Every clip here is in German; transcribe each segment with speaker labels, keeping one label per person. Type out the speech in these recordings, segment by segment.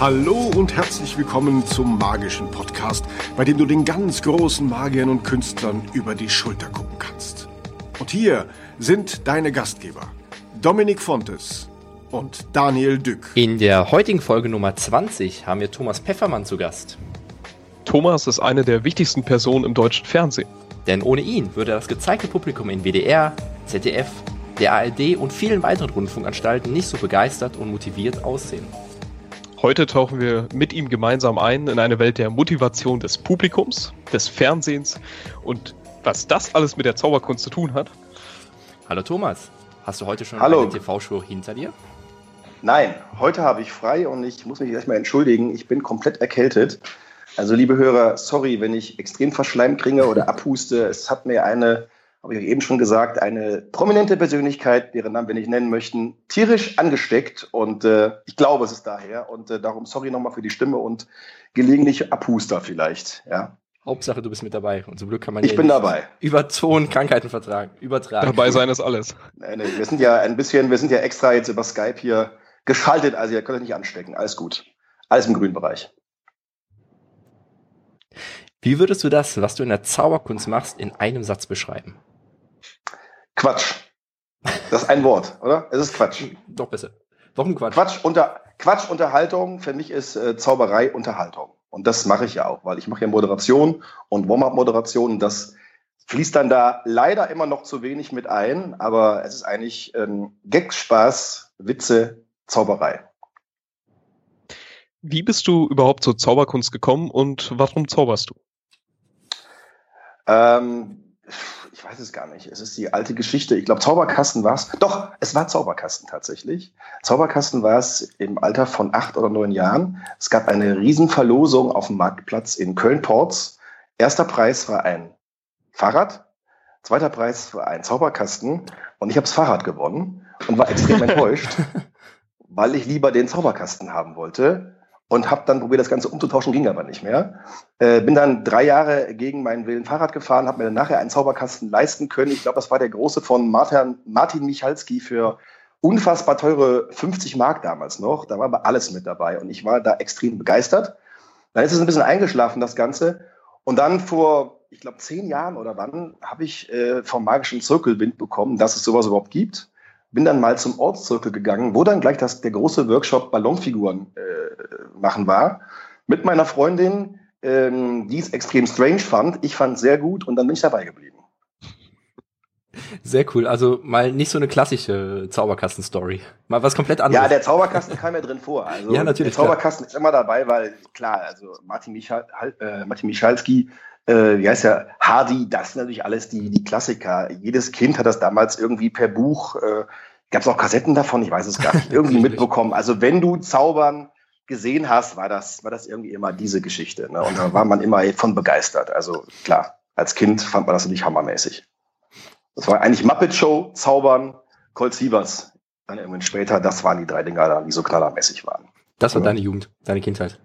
Speaker 1: Hallo und herzlich willkommen zum magischen Podcast, bei dem du den ganz großen Magiern und Künstlern über die Schulter gucken kannst. Und hier sind deine Gastgeber, Dominik Fontes und Daniel Dück.
Speaker 2: In der heutigen Folge Nummer 20 haben wir Thomas Peffermann zu Gast.
Speaker 3: Thomas ist eine der wichtigsten Personen im deutschen Fernsehen.
Speaker 2: Denn ohne ihn würde das gezeigte Publikum in WDR, ZDF, der ARD und vielen weiteren Rundfunkanstalten nicht so begeistert und motiviert aussehen.
Speaker 3: Heute tauchen wir mit ihm gemeinsam ein in eine Welt der Motivation des Publikums, des Fernsehens und was das alles mit der Zauberkunst zu tun hat.
Speaker 2: Hallo Thomas, hast du heute schon
Speaker 4: Hallo.
Speaker 2: eine TV-Show hinter dir?
Speaker 4: Nein, heute habe ich frei und ich muss mich erstmal entschuldigen. Ich bin komplett erkältet. Also, liebe Hörer, sorry, wenn ich extrem verschleimt klinge oder abhuste. Es hat mir eine, habe ich euch eben schon gesagt, eine prominente Persönlichkeit, deren Namen wir nicht nennen möchten, tierisch angesteckt. Und äh, ich glaube, es ist daher. Und äh, darum sorry nochmal für die Stimme und gelegentlich Abhuster vielleicht. Ja.
Speaker 2: Hauptsache, du bist mit dabei. Und zum Glück kann man
Speaker 4: Ich
Speaker 2: ja
Speaker 4: bin
Speaker 2: nicht
Speaker 4: dabei.
Speaker 2: über Ton Krankheiten vertragen, übertragen.
Speaker 3: Dabei sein ist alles.
Speaker 4: Nein, nein, wir sind ja ein bisschen, wir sind ja extra jetzt über Skype hier geschaltet, also ihr könnt euch nicht anstecken. Alles gut. Alles im grünen Bereich.
Speaker 2: Wie würdest du das, was du in der Zauberkunst machst, in einem Satz beschreiben?
Speaker 4: Quatsch. Das ist ein Wort, oder? Es ist Quatsch.
Speaker 2: Doch besser. Warum Quatsch?
Speaker 4: Quatsch, unter, Quatsch Unterhaltung, für mich ist äh, Zauberei Unterhaltung. Und das mache ich ja auch, weil ich mache ja Moderation und Warm-up-Moderation. Das fließt dann da leider immer noch zu wenig mit ein, aber es ist eigentlich ähm, Gag, Spaß, Witze, Zauberei.
Speaker 3: Wie bist du überhaupt zur Zauberkunst gekommen und warum zauberst du?
Speaker 4: Ähm, ich weiß es gar nicht. Es ist die alte Geschichte. Ich glaube, Zauberkasten war es. Doch, es war Zauberkasten tatsächlich. Zauberkasten war es im Alter von acht oder neun Jahren. Es gab eine Riesenverlosung auf dem Marktplatz in Köln-Porz. Erster Preis war ein Fahrrad. Zweiter Preis war ein Zauberkasten. Und ich habe das Fahrrad gewonnen und war extrem enttäuscht, weil ich lieber den Zauberkasten haben wollte und habe dann probiert, das Ganze umzutauschen, ging aber nicht mehr. Äh, bin dann drei Jahre gegen meinen Willen Fahrrad gefahren, habe mir dann nachher einen Zauberkasten leisten können. Ich glaube, das war der große von Martin, Martin Michalski für unfassbar teure 50 Mark damals noch. Da war aber alles mit dabei und ich war da extrem begeistert. Dann ist es ein bisschen eingeschlafen, das Ganze. Und dann vor, ich glaube, zehn Jahren oder wann, habe ich äh, vom magischen Zirkelwind bekommen, dass es sowas überhaupt gibt bin dann mal zum Ortszirkel gegangen, wo dann gleich das, der große Workshop Ballonfiguren äh, machen war. Mit meiner Freundin, ähm, die es extrem strange fand. Ich fand es sehr gut und dann bin ich dabei geblieben.
Speaker 2: Sehr cool. Also mal nicht so eine klassische Zauberkasten-Story. Mal was komplett anderes.
Speaker 4: Ja, der Zauberkasten kam ja drin vor. Also
Speaker 2: Ja, natürlich,
Speaker 4: Der Zauberkasten ist immer dabei, weil klar, also Martin, Michal, äh, Martin Michalski, äh, wie heißt der, Hardy, das sind natürlich alles die, die Klassiker. Jedes Kind hat das damals irgendwie per Buch, äh, gab es auch Kassetten davon, ich weiß es gar nicht, irgendwie mitbekommen. Also wenn du Zaubern gesehen hast, war das, war das irgendwie immer diese Geschichte. Ne? Und da war man immer von begeistert. Also klar, als Kind fand man das natürlich hammermäßig. Das war eigentlich Muppet Show, Zaubern, Colt Sievers. Dann irgendwann später, das waren die drei Dinger, da, die so knallermäßig waren.
Speaker 2: das war
Speaker 4: Ja.
Speaker 2: deine Jugend, deine Kindheit.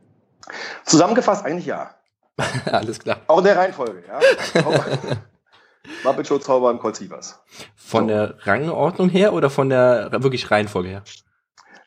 Speaker 4: Zusammengefasst eigentlich ja.
Speaker 2: Alles klar.
Speaker 4: Auch in der Reihenfolge, ja. Zauber- Muppet Show, Zaubern, Colt Sievers.
Speaker 2: Von
Speaker 4: So.
Speaker 2: der Rangordnung her oder von der wirklich Reihenfolge her?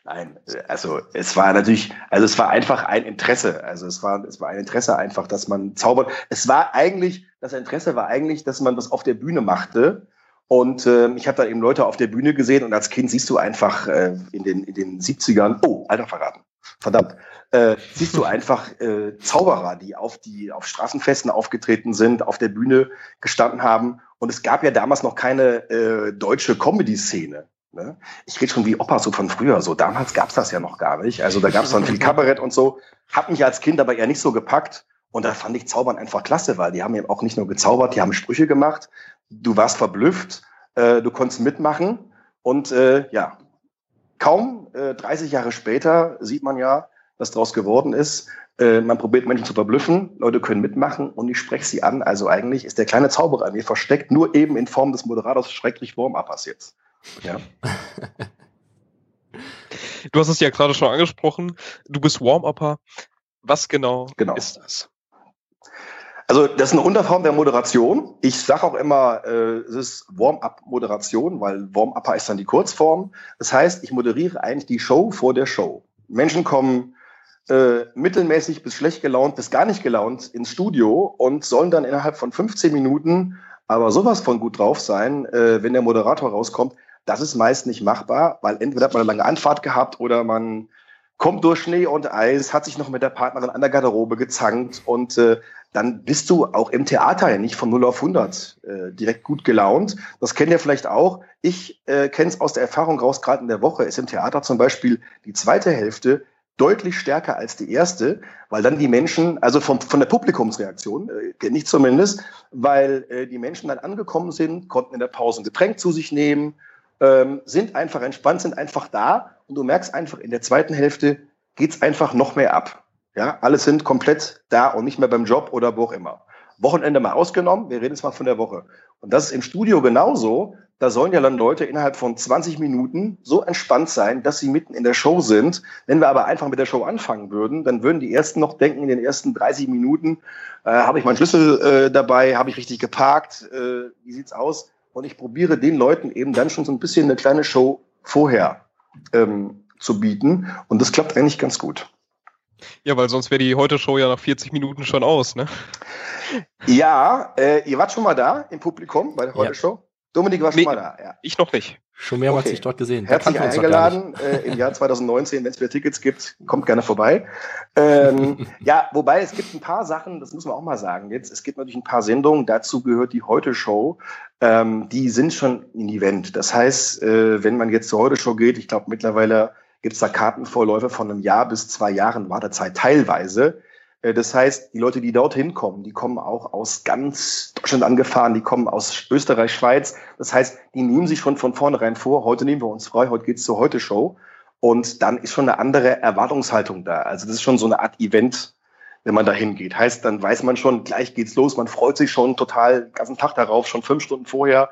Speaker 4: Nein, also es war natürlich, also es war einfach ein Interesse. Also es war, es war ein Interesse einfach, dass man zaubert. Es war eigentlich, das Interesse war eigentlich, dass man das auf der Bühne machte. Und ähm, ich habe da eben Leute auf der Bühne gesehen und als Kind siehst du einfach äh, in, den, in den 70ern, oh, Alter verraten, verdammt, äh, siehst du einfach äh, Zauberer, die auf die auf Straßenfesten aufgetreten sind, auf der Bühne gestanden haben. Und es gab ja damals noch keine äh, deutsche Comedy-Szene. Ne? Ich rede schon wie Opa so von früher. So damals gab's das ja noch gar nicht. Also da gab's dann viel Kabarett und so. Hat mich als Kind aber eher nicht so gepackt. Und da fand ich Zaubern einfach klasse, weil die haben eben auch nicht nur gezaubert, die haben Sprüche gemacht. Du warst verblüfft, äh, du konntest mitmachen. Und äh, ja, kaum äh, 30 Jahre später sieht man ja, was daraus geworden ist. Äh, man probiert Menschen zu verblüffen, Leute können mitmachen und ich spreche sie an. Also eigentlich ist der kleine Zauberer in mir versteckt, nur eben in Form des Moderators schrecklich Warm-Uppers jetzt. Ja.
Speaker 3: Du hast es ja gerade schon angesprochen. Du bist Warm-Upper. Was genau,
Speaker 4: Genau.
Speaker 3: ist das?
Speaker 4: Also das ist eine Unterform der Moderation. Ich sage auch immer, äh, es ist Warm-up-Moderation, weil Warm-upper ist dann die Kurzform. Das heißt, ich moderiere eigentlich die Show vor der Show. Menschen kommen äh, mittelmäßig bis schlecht gelaunt bis gar nicht gelaunt ins Studio und sollen dann innerhalb von 15 Minuten aber sowas von gut drauf sein, äh, wenn der Moderator rauskommt. Das ist meist nicht machbar, weil entweder hat man eine lange Anfahrt gehabt oder man kommt durch Schnee und Eis, hat sich noch mit der Partnerin an der Garderobe gezankt und äh, dann bist du auch im Theater ja nicht von 0 auf 100 äh, direkt gut gelaunt. Das kennt ihr vielleicht auch. Ich äh, kenne es aus der Erfahrung raus, gerade in der Woche ist im Theater zum Beispiel die zweite Hälfte deutlich stärker als die erste, weil dann die Menschen, also vom, von der Publikumsreaktion, äh, ich zumindest, weil äh, die Menschen dann angekommen sind, konnten in der Pause ein Getränk zu sich nehmen, ähm, sind einfach entspannt, sind einfach da und du merkst einfach, in der zweiten Hälfte geht's einfach noch mehr ab. Ja, alle sind komplett da und nicht mehr beim Job oder wo auch immer. Wochenende mal ausgenommen, wir reden jetzt mal von der Woche. Und das ist im Studio genauso. Da sollen ja dann Leute innerhalb von 20 Minuten so entspannt sein, dass sie mitten in der Show sind. Wenn wir aber einfach mit der Show anfangen würden, dann würden die Ersten noch denken, in den ersten 30 Minuten, äh, habe ich meinen Schlüssel äh, dabei, habe ich richtig geparkt, äh, wie sieht's aus? Und ich probiere den Leuten eben dann schon so ein bisschen eine kleine Show vorher ähm, zu bieten. Und das klappt eigentlich ganz gut.
Speaker 3: Ja, weil sonst wäre die Heute-Show ja nach 40 Minuten schon aus, ne?
Speaker 4: Ja, äh, ihr wart schon mal da im Publikum bei der Heute-Show? Dominik war schon
Speaker 3: Nee,
Speaker 4: mal da, ja.
Speaker 3: Ich noch nicht.
Speaker 2: Schon mehrmals
Speaker 4: Okay.
Speaker 2: dich dort gesehen.
Speaker 4: Herzlich eingeladen äh, im Jahr 2019, wenn es wieder Tickets gibt, kommt gerne vorbei. Ähm, ja, wobei es gibt ein paar Sachen, das muss man auch mal sagen jetzt. Es gibt natürlich ein paar Sendungen, dazu gehört die Heute-Show. Ähm, die sind schon ein Event. Das heißt, äh, wenn man jetzt zur Heute-Show geht, ich glaube mittlerweile gibt es da Kartenvorläufe von einem Jahr bis zwei Jahren Wartezeit teilweise. Äh, Das heißt, die Leute, die dorthin kommen, die kommen auch aus ganz Deutschland angefahren, die kommen aus Österreich, Schweiz. Das heißt, die nehmen sich schon von vornherein vor, heute nehmen wir uns frei, heute geht's zur Heute-Show. Und dann ist schon eine andere Erwartungshaltung da. Also das ist schon so eine Art Event, wenn man da hingeht. Heißt, dann weiß man schon, gleich geht's los, man freut sich schon total den ganzen Tag darauf, schon fünf Stunden vorher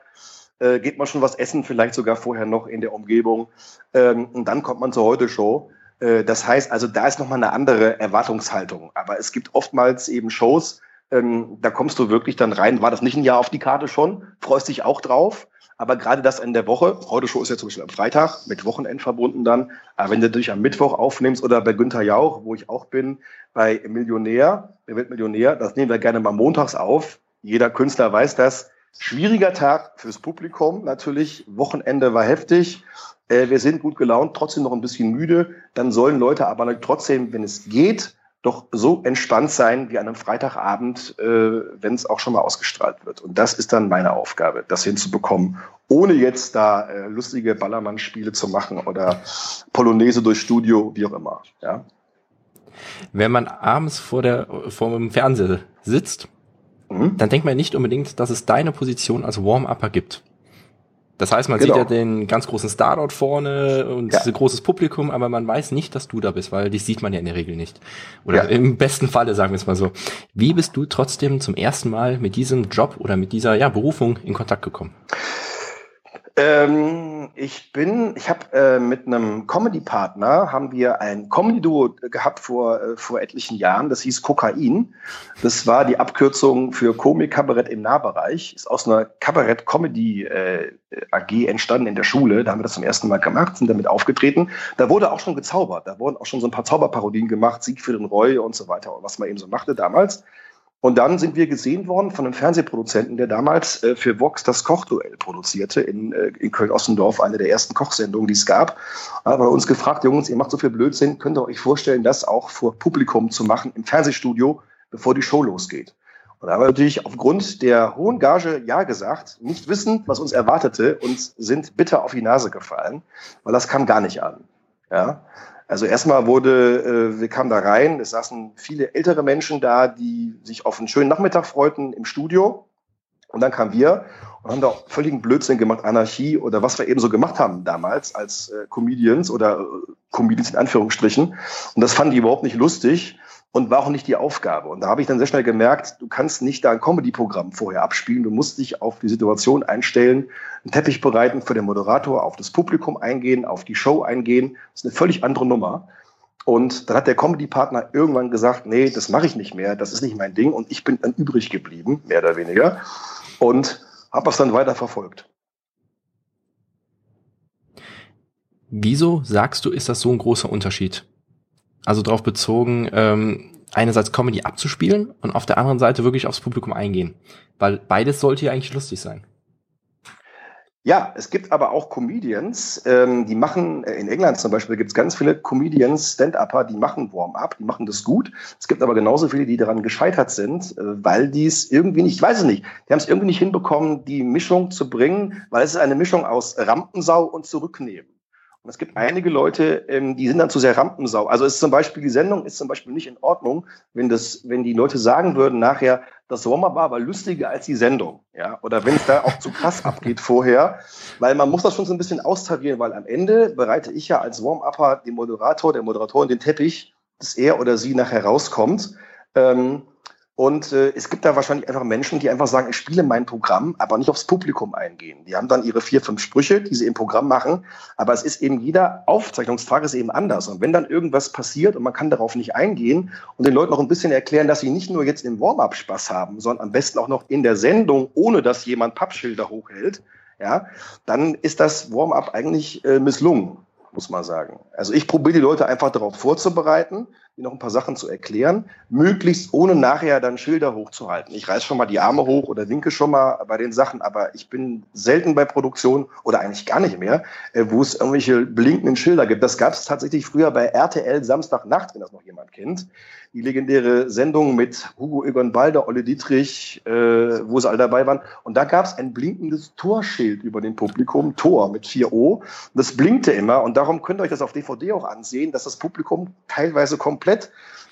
Speaker 4: äh, geht man schon was essen, vielleicht sogar vorher noch in der Umgebung. Ähm, und dann kommt man zur Heute-Show. Äh, Das heißt also, da ist nochmal eine andere Erwartungshaltung. Aber es gibt oftmals eben Shows, ähm, da kommst du wirklich dann rein. War das nicht ein Jahr auf die Karte schon? Freust dich auch drauf. Aber gerade das in der Woche, heute Show ist ja zum Beispiel am Freitag, mit Wochenend verbunden dann. Aber wenn du dich am Mittwoch aufnimmst oder bei Günther Jauch, wo ich auch bin, bei Millionär, wer wird Millionär, das nehmen wir gerne mal montags auf. Jeder Künstler weiß das. Schwieriger Tag fürs Publikum natürlich. Wochenende war heftig. Äh, wir sind gut gelaunt, trotzdem noch ein bisschen müde. Dann sollen Leute aber trotzdem, wenn es geht, doch so entspannt sein wie an einem Freitagabend, äh, wenn es auch schon mal ausgestrahlt wird. Und das ist dann meine Aufgabe, das hinzubekommen, ohne jetzt da äh, lustige Ballermann-Spiele zu machen oder Polonaise durchs Studio, wie auch immer. Ja.
Speaker 2: Wenn man abends vor der, vor dem Fernseher sitzt,
Speaker 4: Mhm.
Speaker 2: dann denkt man nicht unbedingt, dass es deine Position als Warm-Upper gibt. Das heißt, man
Speaker 4: Genau.
Speaker 2: sieht ja den ganz großen Star dort vorne und
Speaker 4: Ja.
Speaker 2: ein großes Publikum, aber man weiß nicht, dass du da bist, weil dich sieht man ja in der Regel nicht. Oder
Speaker 4: Ja.
Speaker 2: im besten Falle, sagen wir es mal so. Wie bist du trotzdem zum ersten Mal mit diesem Job oder mit dieser ja, Berufung in Kontakt gekommen?
Speaker 4: Ähm, ich bin, ich habe äh, mit einem Comedy-Partner haben wir ein Comedy-Duo gehabt vor äh, vor etlichen Jahren. Das hieß Kokain. Das war die Abkürzung für Komik-Kabarett im Nahbereich. Ist aus einer Kabarett-Comedy äh, entstanden in der Schule. Da haben wir das zum ersten Mal gemacht, sind damit aufgetreten. Da wurde auch schon gezaubert. Da wurden auch schon so ein paar Zauberparodien gemacht, Siegfried und Roy und so weiter, was man eben so machte damals. Und dann sind wir gesehen worden von einem Fernsehproduzenten, der damals äh, für Vox das Kochduell produzierte in, äh, in Köln-Ossendorf, eine der ersten Kochsendungen, die es gab. Hat er uns gefragt, Jungs, ihr macht so viel Blödsinn, könnt ihr euch vorstellen, das auch vor Publikum zu machen im Fernsehstudio, bevor die Show losgeht? Und da haben wir natürlich aufgrund der hohen Gage Ja gesagt, nicht wissend, was uns erwartete und sind bitter auf die Nase gefallen, weil das kam gar nicht an. Ja. Also erstmal wurde, äh, wir kamen da rein, es saßen viele ältere Menschen da, die sich auf einen schönen Nachmittag freuten im Studio. Und dann kamen wir und haben da völligen Blödsinn gemacht, Anarchie oder was wir eben so gemacht haben damals als äh, Comedians oder äh, Comedians in Anführungsstrichen. Und das fanden die überhaupt nicht lustig und war auch nicht die Aufgabe. Und da habe ich dann sehr schnell gemerkt, du kannst nicht da ein Comedy-Programm vorher abspielen, du musst dich auf die Situation einstellen, einen Teppich bereiten für den Moderator, auf das Publikum eingehen, auf die Show eingehen. Das ist eine völlig andere Nummer. Und dann hat der Comedy-Partner irgendwann gesagt, nee, das mache ich nicht mehr, das ist nicht mein Ding. Und ich bin dann übrig geblieben, mehr oder weniger, und habe es dann weiter verfolgt.
Speaker 2: Wieso sagst du, ist das so ein großer Unterschied? Also darauf bezogen, ähm, einerseits Comedy abzuspielen und auf der anderen Seite wirklich aufs Publikum eingehen. Weil beides sollte ja eigentlich lustig sein.
Speaker 4: Ja, es gibt aber auch Comedians, ähm, die machen, äh, in England zum Beispiel gibt es ganz viele Comedians, Stand-Upper, die machen Warm-up, die machen das gut. Es gibt aber genauso viele, die daran gescheitert sind, äh, weil die es irgendwie nicht, ich weiß es nicht, die haben es irgendwie nicht hinbekommen, die Mischung zu bringen, weil es ist eine Mischung aus Rampensau und Zurücknehmen. Und es gibt einige Leute, ähm, die sind dann zu sehr Rampensau. Also ist zum Beispiel, die Sendung ist zum Beispiel nicht in Ordnung, wenn das, wenn die Leute sagen würden nachher, das Warm-up war lustiger als die Sendung. Ja, oder wenn es da auch zu krass abgeht vorher, weil man muss das schon so ein bisschen austarieren, weil am Ende bereite ich ja als Warm-Upper dem Moderator, der Moderatorin den Teppich, dass er oder sie nachher rauskommt. Ähm, und äh, es gibt da wahrscheinlich einfach Menschen, die einfach sagen, ich spiele mein Programm, aber nicht aufs Publikum eingehen. Die haben dann ihre vier, fünf Sprüche, die sie im Programm machen, aber es ist eben jeder Aufzeichnungstag ist eben anders. Und wenn dann irgendwas passiert und man kann darauf nicht eingehen und den Leuten noch ein bisschen erklären, dass sie nicht nur jetzt im Warm-up Spaß haben, sondern am besten auch noch in der Sendung, ohne dass jemand Pappschilder hochhält, ja, dann ist das Warm-up eigentlich äh, misslungen muss man sagen. Also ich probiere die Leute einfach darauf vorzubereiten, noch ein paar Sachen zu erklären, möglichst ohne nachher dann Schilder hochzuhalten. Ich reiß schon mal die Arme hoch oder winke schon mal bei den Sachen, aber ich bin selten bei Produktionen oder eigentlich gar nicht mehr, äh, wo es irgendwelche blinkenden Schilder gibt. Das gab es tatsächlich früher bei RTL Samstagnacht, wenn das noch jemand kennt die legendäre Sendung mit Hugo Egon Balder, Olle Dietrich, äh, wo sie alle dabei waren. Und da gab es ein blinkendes Torschild über dem Publikum, Tor mit 4O. Das blinkte immer und darum könnt ihr euch das auf DVD auch ansehen, dass das Publikum teilweise komplett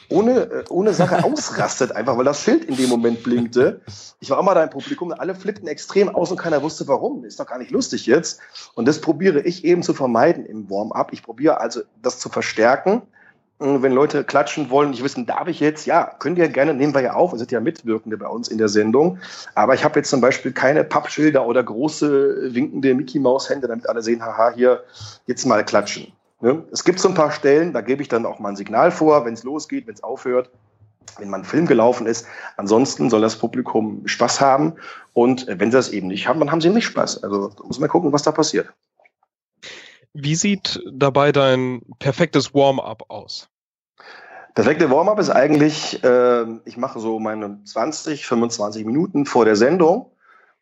Speaker 4: ohne, äh, ohne Sache ausrastet, einfach weil das Schild in dem Moment blinkte. Ich war auch mal da im Publikum, alle flippten extrem aus und keiner wusste warum. Ist doch gar nicht lustig jetzt. Und das probiere ich eben zu vermeiden im Warm-up. Ich probiere also das zu verstärken wenn Leute klatschen wollen, nicht wissen, darf ich jetzt? Ja, könnt ihr gerne, nehmen wir ja auf, wir sind ja Mitwirkende bei uns in der Sendung. Aber ich habe jetzt zum Beispiel keine Pappschilder oder große winkende Mickey-Maus-Hände, damit alle sehen, haha, hier, jetzt mal klatschen. Ne? Es gibt so ein paar Stellen, da gebe ich dann auch mal ein Signal vor, wenn es losgeht, wenn es aufhört, wenn man Film gelaufen ist. Ansonsten soll das Publikum Spaß haben. Und wenn sie das eben nicht haben, dann haben sie nicht Spaß. Also muss man gucken, was da passiert.
Speaker 3: Wie sieht dabei dein perfektes Warm-up aus?
Speaker 4: Perfekte Warm-up ist eigentlich, äh, ich mache so meine 20, 25 Minuten vor der Sendung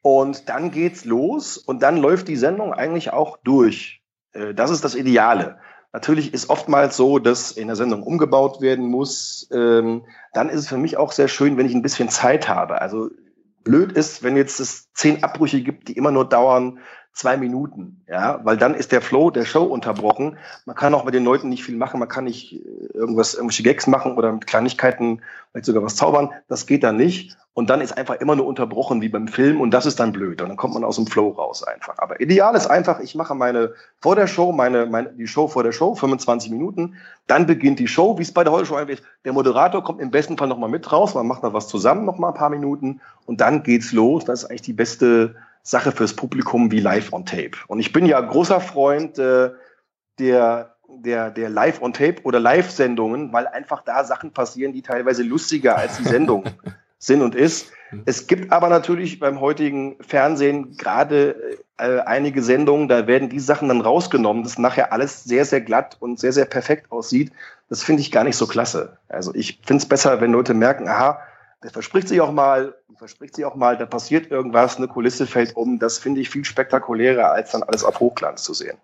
Speaker 4: und dann geht's los und dann läuft die Sendung eigentlich auch durch. Äh, das ist das Ideale. Natürlich ist oftmals so, dass in der Sendung umgebaut werden muss. Ähm, dann ist es für mich auch sehr schön, wenn ich ein bisschen Zeit habe. Also blöd ist, wenn jetzt es zehn Abbrüche gibt, die immer nur dauern zwei Minuten, ja, weil dann ist der Flow der Show unterbrochen. Man kann auch mit den Leuten nicht viel machen, man kann nicht äh, irgendwas, irgendwelche Gags machen oder mit Kleinigkeiten vielleicht sogar was zaubern. Das geht dann nicht. Und dann ist einfach immer nur unterbrochen wie beim Film und das ist dann blöd. Und dann kommt man aus dem Flow raus einfach. Aber ideal ist einfach, ich mache meine vor der Show, meine, meine die Show vor der Show, 25 Minuten. Dann beginnt die Show, wie es bei der Heute Show eigentlich ist. Der Moderator kommt im besten Fall nochmal mit raus, man macht da was zusammen, nochmal ein paar Minuten und dann geht's los. Das ist eigentlich die beste Sache fürs Publikum wie Live on Tape. Und ich bin ja großer Freund äh, der, der, der Live on Tape oder Live-Sendungen, weil einfach da Sachen passieren, die teilweise lustiger als die Sendung sind und ist. Es gibt aber natürlich beim heutigen Fernsehen gerade äh, einige Sendungen, da werden die Sachen dann rausgenommen, dass nachher alles sehr, sehr glatt und sehr, sehr perfekt aussieht. Das finde ich gar nicht so klasse. Also ich finde es besser, wenn Leute merken, aha, der verspricht sich auch mal, verspricht sich auch mal, da passiert irgendwas, eine Kulisse fällt um. Das finde ich viel spektakulärer, als dann alles auf Hochglanz zu sehen.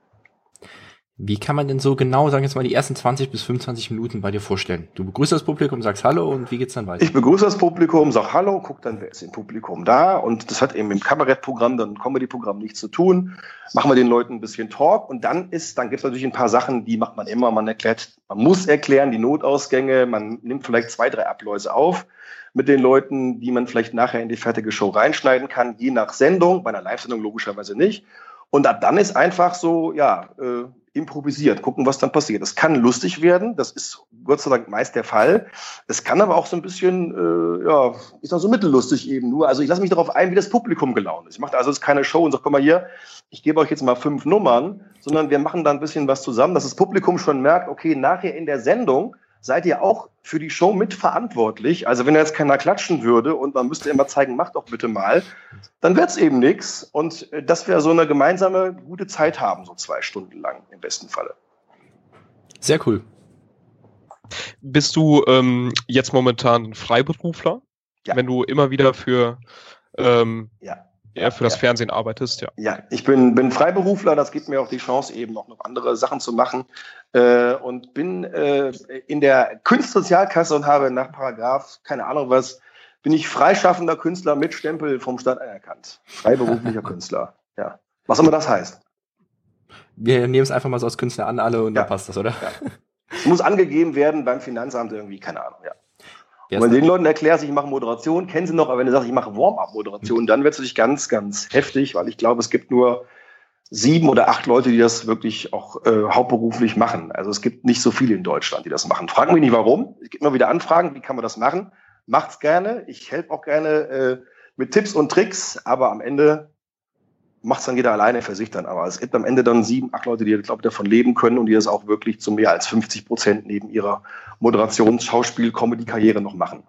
Speaker 2: Wie kann man denn so genau, sagen wir jetzt mal, die ersten 20 bis 25 Minuten bei dir vorstellen? Du begrüßt das Publikum, sagst Hallo und wie geht's dann weiter?
Speaker 4: Ich begrüße das Publikum, sag Hallo, guck dann, wer ist im Publikum da und das hat eben im Kabarettprogramm, dann Comedy-Programm nichts zu tun. Machen wir den Leuten ein bisschen Talk und dann ist, dann gibt's natürlich ein paar Sachen, die macht man immer, man erklärt, man muss erklären, die Notausgänge, man nimmt vielleicht zwei, drei Abläuse auf mit den Leuten, die man vielleicht nachher in die fertige Show reinschneiden kann, je nach Sendung, bei einer Live-Sendung logischerweise nicht. Und ab dann ist einfach so, ja, äh, improvisiert, gucken, was dann passiert. Das kann lustig werden, das ist Gott sei Dank meist der Fall. Es kann aber auch so ein bisschen, äh, ja, ist auch so mittellustig eben nur. Also ich lasse mich darauf ein, wie das Publikum gelaunt ist. Ich mache also jetzt keine Show und sage, guck mal hier, ich gebe euch jetzt mal fünf Nummern, sondern wir machen da ein bisschen was zusammen, dass das Publikum schon merkt, okay, nachher in der Sendung seid ihr auch für die Show mitverantwortlich. Also wenn jetzt keiner klatschen würde und man müsste immer zeigen, macht doch bitte mal, dann wird's eben nix. Und äh, dass wir so eine gemeinsame gute Zeit haben, so zwei Stunden lang im besten Falle.
Speaker 2: Sehr cool.
Speaker 3: bist du ähm, jetzt momentan Freiberufler? Ja. Wenn du immer wieder für, ähm, ja. Ja, für das ja. Fernsehen arbeitest, ja.
Speaker 4: Ja, ich bin, bin Freiberufler, das gibt mir auch die Chance, eben auch noch andere Sachen zu machen. Äh, und bin äh, in der Kunstsozialkasse und habe nach Paragraph, keine Ahnung was, bin ich freischaffender Künstler mit Stempel vom Staat anerkannt. Freiberuflicher Künstler, ja. Was immer das heißt.
Speaker 2: Wir nehmen es einfach mal so als Künstler an, alle, und ja. dann passt das, oder? Ja.
Speaker 4: Es muss angegeben werden beim Finanzamt irgendwie, keine Ahnung, ja. Und wenn du den Leuten erklärst, ich mache Moderation, kennen sie noch, aber wenn du sagst, ich mache Warm-up-Moderation, dann wird es natürlich ganz, ganz heftig, weil ich glaube, es gibt nur sieben oder acht Leute, die das wirklich auch äh, hauptberuflich machen. Also es gibt nicht so viele in Deutschland, die das machen. Frag mich nicht warum. Es gibt immer wieder Anfragen, wie kann man das machen? Macht's gerne. Ich helfe auch gerne äh, mit Tipps und Tricks, aber am Ende macht es dann jeder alleine für sich dann. Aber es gibt am Ende dann sieben, acht Leute, die, glaube ich, davon leben können und die das auch wirklich zu mehr als 50 Prozent neben ihrer Moderations-, Schauspiel-, Comedy-Karriere noch machen.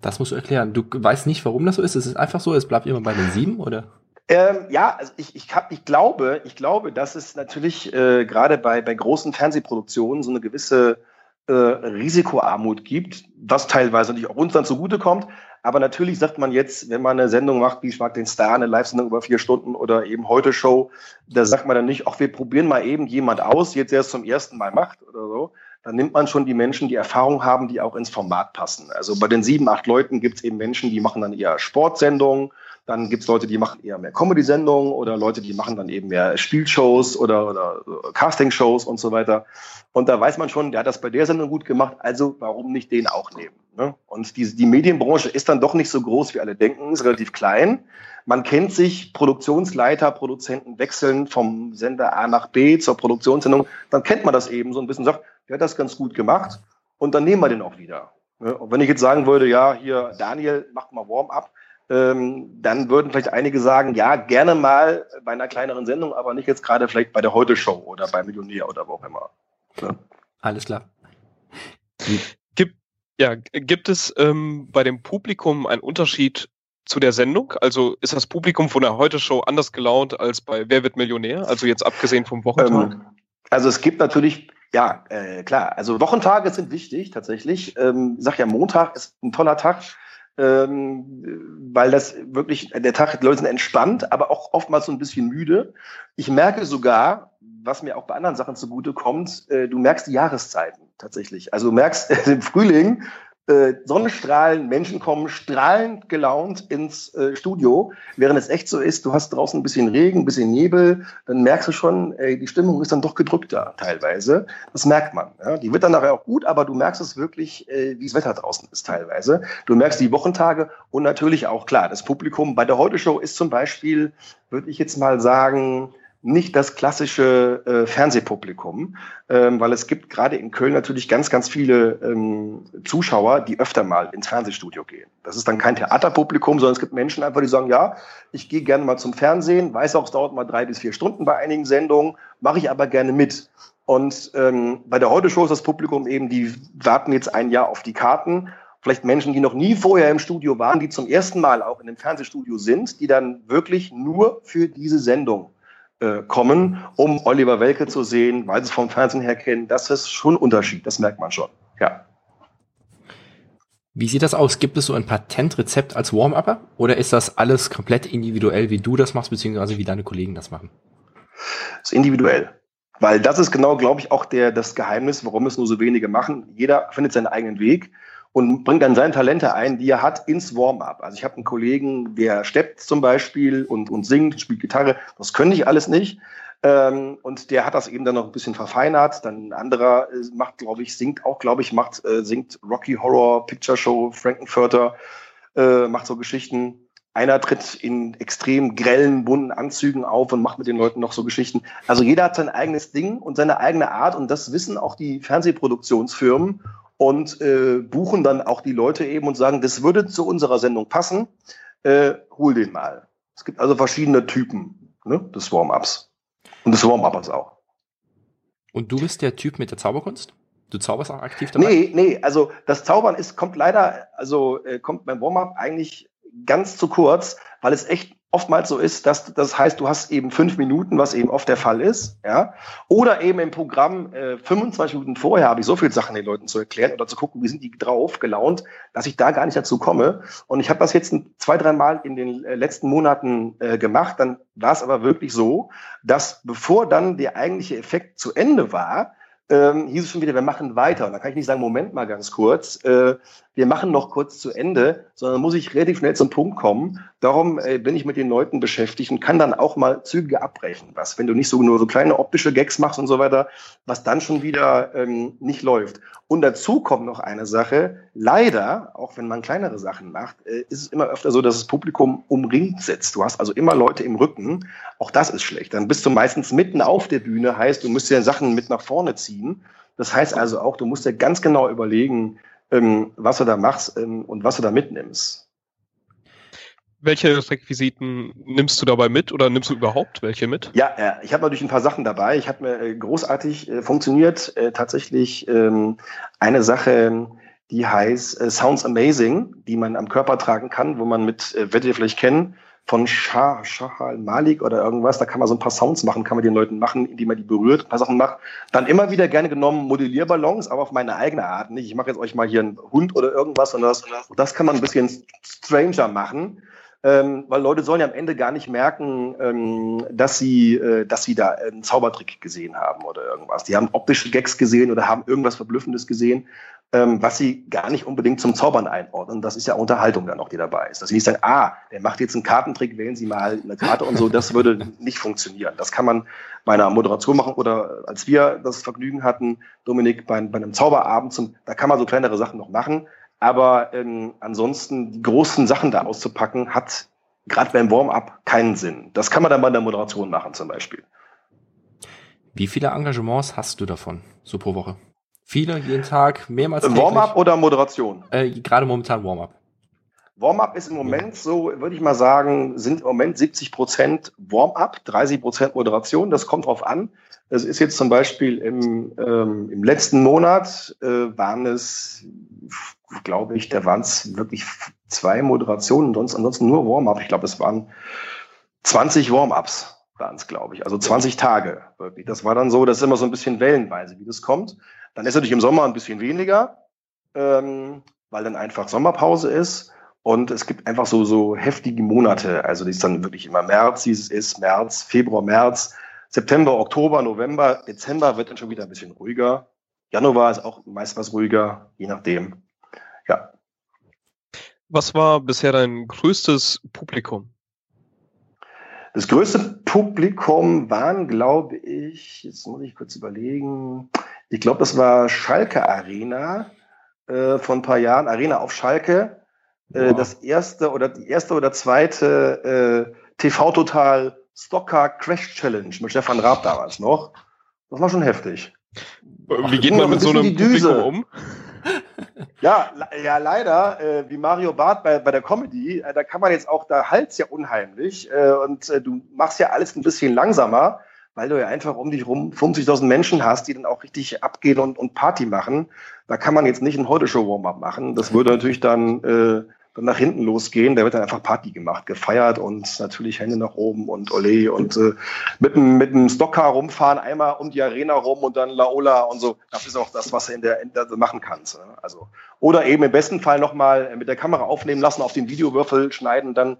Speaker 2: Das musst du erklären. Du weißt nicht, warum das so ist. Es ist einfach so, es bleibt immer bei den sieben, oder?
Speaker 4: Ähm, ja, also ich, ich, hab, ich glaube, ich glaube, dass es natürlich äh, gerade bei, bei großen Fernsehproduktionen so eine gewisse äh, Risikoarmut gibt, was teilweise natürlich auch uns dann zugutekommt. Aber natürlich sagt man jetzt, wenn man eine Sendung macht, wie ich mag den Star, eine Live-Sendung über vier Stunden oder eben heute Show, da sagt man dann nicht, ach, wir probieren mal eben jemand aus, jetzt der es zum ersten Mal macht oder so. Dann nimmt man schon die Menschen, die Erfahrung haben, die auch ins Format passen. Also bei den sieben, acht Leuten gibt es eben Menschen, die machen dann eher Sportsendungen, dann gibt es Leute, die machen eher mehr Comedy-Sendungen oder Leute, die machen dann eben mehr Spielshows oder, oder Casting-Shows und so weiter. Und da weiß man schon, der hat das bei der Sendung gut gemacht, also warum nicht den auch nehmen? Ne? Und die, die Medienbranche ist dann doch nicht so groß, wie alle denken, ist relativ klein. Man kennt sich, Produktionsleiter, Produzenten wechseln vom Sender A nach B zur Produktionssendung, dann kennt man das eben so ein bisschen, sagt, der hat das ganz gut gemacht und dann nehmen wir den auch wieder. Ne? Und wenn ich jetzt sagen würde, ja, hier, Daniel, mach mal Warm-up, ähm, dann würden vielleicht einige sagen, ja, gerne mal bei einer kleineren Sendung, aber nicht jetzt gerade vielleicht bei der Heute-Show oder bei Millionär oder wo auch immer.
Speaker 2: Ja. Alles klar.
Speaker 3: Gibt, ja, gibt es ähm, bei dem Publikum einen Unterschied zu der Sendung? Also ist das Publikum von der Heute-Show anders gelaunt als bei Wer wird Millionär? Also jetzt abgesehen vom Wochentag? Ähm,
Speaker 4: also es gibt natürlich, ja, äh, klar, also Wochentage sind wichtig tatsächlich. Ähm, ich sag ja, Montag ist ein toller Tag. Ähm, weil das wirklich, der Tag, die Leute sind entspannt, aber auch oftmals so ein bisschen müde. Ich merke sogar, was mir auch bei anderen Sachen zugute kommt, äh, du merkst die Jahreszeiten tatsächlich. Also du merkst im Frühling, äh, Sonnenstrahlen, Menschen kommen strahlend gelaunt ins äh, Studio, während es echt so ist, du hast draußen ein bisschen Regen, ein bisschen Nebel, dann merkst du schon, ey, die Stimmung ist dann doch gedrückter teilweise. Das merkt man. Ja? Die wird dann nachher auch gut, aber du merkst es wirklich, äh, wie das Wetter draußen ist teilweise. Du merkst die Wochentage und natürlich auch klar, das Publikum bei der Heute-Show ist zum Beispiel, würde ich jetzt mal sagen, nicht das klassische äh, Fernsehpublikum, ähm, weil es gibt gerade in Köln natürlich ganz, ganz viele ähm, Zuschauer, die öfter mal ins Fernsehstudio gehen. Das ist dann kein Theaterpublikum, sondern es gibt Menschen einfach, die sagen, ja, ich gehe gerne mal zum Fernsehen, weiß auch, es dauert mal drei bis vier Stunden bei einigen Sendungen, mache ich aber gerne mit. Und ähm, bei der Heute-Show ist das Publikum eben, die warten jetzt ein Jahr auf die Karten vielleicht Menschen, die noch nie vorher im Studio waren, die zum ersten Mal auch in dem Fernsehstudio sind, die dann wirklich nur für diese Sendung äh, kommen, um Oliver Welke zu sehen, weil sie es vom Fernsehen her kennen. Das ist schon ein Unterschied, das merkt man schon. Ja.
Speaker 2: Wie sieht das aus? Gibt es so ein Patentrezept als Warm-Upper oder ist das alles komplett individuell, wie du das machst, beziehungsweise wie deine Kollegen das machen?
Speaker 4: Das ist individuell. Weil das ist genau, glaube ich, auch der, das Geheimnis, warum es nur so wenige machen. Jeder findet seinen eigenen Weg und bringt dann seine Talente ein, die er hat, ins Warm-up. Also ich habe einen Kollegen, der steppt zum Beispiel und, und singt, spielt Gitarre. Das können ich alles nicht. Ähm, und der hat das eben dann noch ein bisschen verfeinert. Dann ein anderer äh, macht, glaube ich, singt auch, glaube ich, macht, äh, singt Rocky Horror Picture Show, Frankenfurter, äh, macht so Geschichten. Einer tritt in extrem grellen, bunten Anzügen auf und macht mit den Leuten noch so Geschichten. Also jeder hat sein eigenes Ding und seine eigene Art und das wissen auch die Fernsehproduktionsfirmen und äh, buchen dann auch die Leute eben und sagen, das würde zu unserer Sendung passen, äh, hol den mal. Es gibt also verschiedene Typen ne, des Warm-ups und des Warm-uppers auch.
Speaker 2: Und du bist der Typ mit der Zauberkunst? Du zauberst auch aktiv dabei?
Speaker 4: Nee, nee, also das Zaubern ist, kommt leider, also äh, kommt beim Warm-up eigentlich ganz zu kurz, weil es echt oftmals so ist, dass das heißt, du hast eben fünf Minuten, was eben oft der Fall ist, ja, oder eben im Programm äh, 25 Minuten vorher habe ich so viele Sachen den Leuten zu erklären oder zu gucken, wie sind die drauf, gelaunt, dass ich da gar nicht dazu komme. Und ich habe das jetzt zwei, drei Mal in den äh, letzten Monaten äh, gemacht. Dann war es aber wirklich so, dass bevor dann der eigentliche Effekt zu Ende war, ähm, hieß es schon wieder, wir machen weiter. Und da kann ich nicht sagen, Moment mal ganz kurz, äh, wir machen noch kurz zu Ende, sondern muss ich relativ schnell zum Punkt kommen. Darum äh, bin ich mit den Leuten beschäftigt und kann dann auch mal Züge abbrechen. Was, wenn du nicht so nur so kleine optische Gags machst und so weiter, was dann schon wieder ähm, nicht läuft. Und dazu kommt noch eine Sache. Leider, auch wenn man kleinere Sachen macht, äh, ist es immer öfter so, dass das Publikum umringt sitzt. Du hast also immer Leute im Rücken. Auch das ist schlecht. Dann bist du meistens mitten auf der Bühne, heißt, du musst dir Sachen mit nach vorne ziehen. Das heißt also auch, du musst dir ganz genau überlegen, ähm, was du da machst ähm, und was du da mitnimmst.
Speaker 3: Welche Requisiten nimmst du dabei mit oder nimmst du überhaupt welche mit?
Speaker 4: Ja, ja ich habe natürlich ein paar Sachen dabei. Ich habe mir äh, großartig äh, funktioniert äh, tatsächlich ähm, eine Sache, die heißt äh, Sounds Amazing, die man am Körper tragen kann, wo man mit, äh, werdet ihr vielleicht kennen, von Shah, Shahal Malik oder irgendwas, da kann man so ein paar Sounds machen, kann man den Leuten machen, indem man die berührt, ein paar Sachen macht. Dann immer wieder gerne genommen Modellierballons, aber auf meine eigene Art. Nicht, ich mache jetzt euch mal hier einen Hund oder irgendwas, sondern das, das kann man ein bisschen stranger machen. Ähm, weil Leute sollen ja am Ende gar nicht merken, ähm, dass sie, äh, dass sie da einen Zaubertrick gesehen haben oder irgendwas. Die haben optische Gags gesehen oder haben irgendwas Verblüffendes gesehen ähm, was sie gar nicht unbedingt zum Zaubern einordnen. Das ist ja Unterhaltung dann noch, die dabei ist. Dass sie nicht sagen, ah, der macht jetzt einen Kartentrick, wählen Sie mal eine Karte und so, das würde nicht funktionieren. Das kann man bei einer Moderation machen oder als wir das Vergnügen hatten, Dominik, bei, bei einem Zauberabend, zum, da kann man so kleinere Sachen noch machen. Aber ähm, ansonsten die großen Sachen da auszupacken, hat gerade beim Warm-up keinen Sinn. Das kann man dann bei der Moderation machen zum Beispiel.
Speaker 2: Wie viele Engagements hast du davon so pro Woche? Viele, jeden Tag, mehrmals
Speaker 4: täglich. Warm-up oder Moderation?
Speaker 2: Äh, gerade momentan Warm-up.
Speaker 4: Warm-up ist im Moment so, würde ich mal sagen, sind im Moment 70 Prozent Warm-up, 30 Prozent Moderation. Das kommt drauf an. Es ist jetzt zum Beispiel im, ähm, im letzten Monat äh, waren es, glaube ich, da waren es wirklich zwei Moderationen, sonst ansonsten nur Warm-up. Ich glaube, es waren 20 Warm-ups waren es, glaube ich. Also 20 Tage. Wirklich. Das war dann so, das ist immer so ein bisschen wellenweise, wie das kommt. Dann ist natürlich im Sommer ein bisschen weniger, ähm, weil dann einfach Sommerpause ist. Und es gibt einfach so, so heftige Monate. Also die ist dann wirklich immer März, dieses ist März, Februar, März, September, Oktober, November, Dezember wird dann schon wieder ein bisschen ruhiger. Januar ist auch meist was ruhiger, je nachdem. Ja.
Speaker 3: Was war bisher dein größtes Publikum?
Speaker 4: Das größte Publikum waren, glaube ich, jetzt muss ich kurz überlegen, ich glaube, das war Schalke Arena äh, vor ein paar Jahren, Arena auf Schalke. Äh, das erste oder die erste oder zweite äh, TV Total Stocker Crash Challenge mit Stefan Raab damals noch. Das war schon heftig.
Speaker 3: Wie geht man mit so einem Publikum um?
Speaker 4: Ja, ja, leider, äh, wie Mario Barth bei, bei der Comedy, äh, da kann man jetzt auch, da halt's ja unheimlich äh, und äh, du machst ja alles ein bisschen langsamer weil du ja einfach um dich rum 50.000 Menschen hast, die dann auch richtig abgehen und, und Party machen. Da kann man jetzt nicht ein Heute-Show-Warm-up machen. Das würde natürlich dann, äh, dann nach hinten losgehen. Da wird dann einfach Party gemacht, gefeiert und natürlich Hände nach oben und Ole und äh, mit einem mit einem Stockcar rumfahren, einmal um die Arena rum und dann Laola und so. Das ist auch das, was du in der, in machen kannst. Ne? Also oder eben im besten Fall nochmal mit der Kamera aufnehmen lassen, auf den Videowürfel schneiden, dann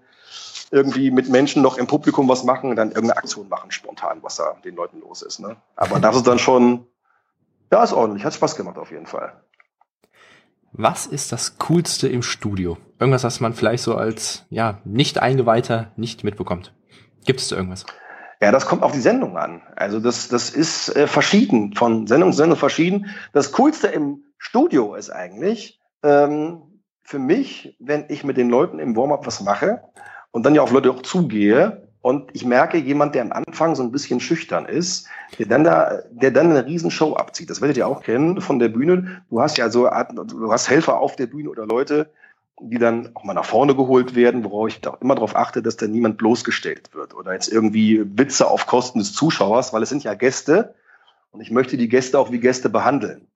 Speaker 4: irgendwie mit Menschen noch im Publikum was machen, dann irgendeine Aktion machen, spontan, was da den Leuten los ist. Ne? Aber das ist dann schon, ja, ist ordentlich, hat Spaß gemacht auf jeden Fall.
Speaker 2: Was ist das Coolste im Studio? Irgendwas, was man vielleicht so als ja nicht Eingeweihter nicht mitbekommt. Gibt es da irgendwas?
Speaker 4: Ja, das kommt auf die Sendung an. Also das, das ist äh, verschieden, von Sendung zu Sendung verschieden. Das Coolste im Studio ist eigentlich ähm, für mich, wenn ich mit den Leuten im Warm-up was mache und dann ja auf Leute auch zugehe und ich merke, jemand, der am Anfang so ein bisschen schüchtern ist, der dann da, der dann eine Riesenshow abzieht. Das werdet ihr auch kennen von der Bühne. Du hast ja so, du hast Helfer auf der Bühne oder Leute, die dann auch mal nach vorne geholt werden, worauf ich auch immer darauf achte, dass da niemand bloßgestellt wird oder jetzt irgendwie Witze auf Kosten des Zuschauers, weil es sind ja Gäste und ich möchte die Gäste auch wie Gäste behandeln.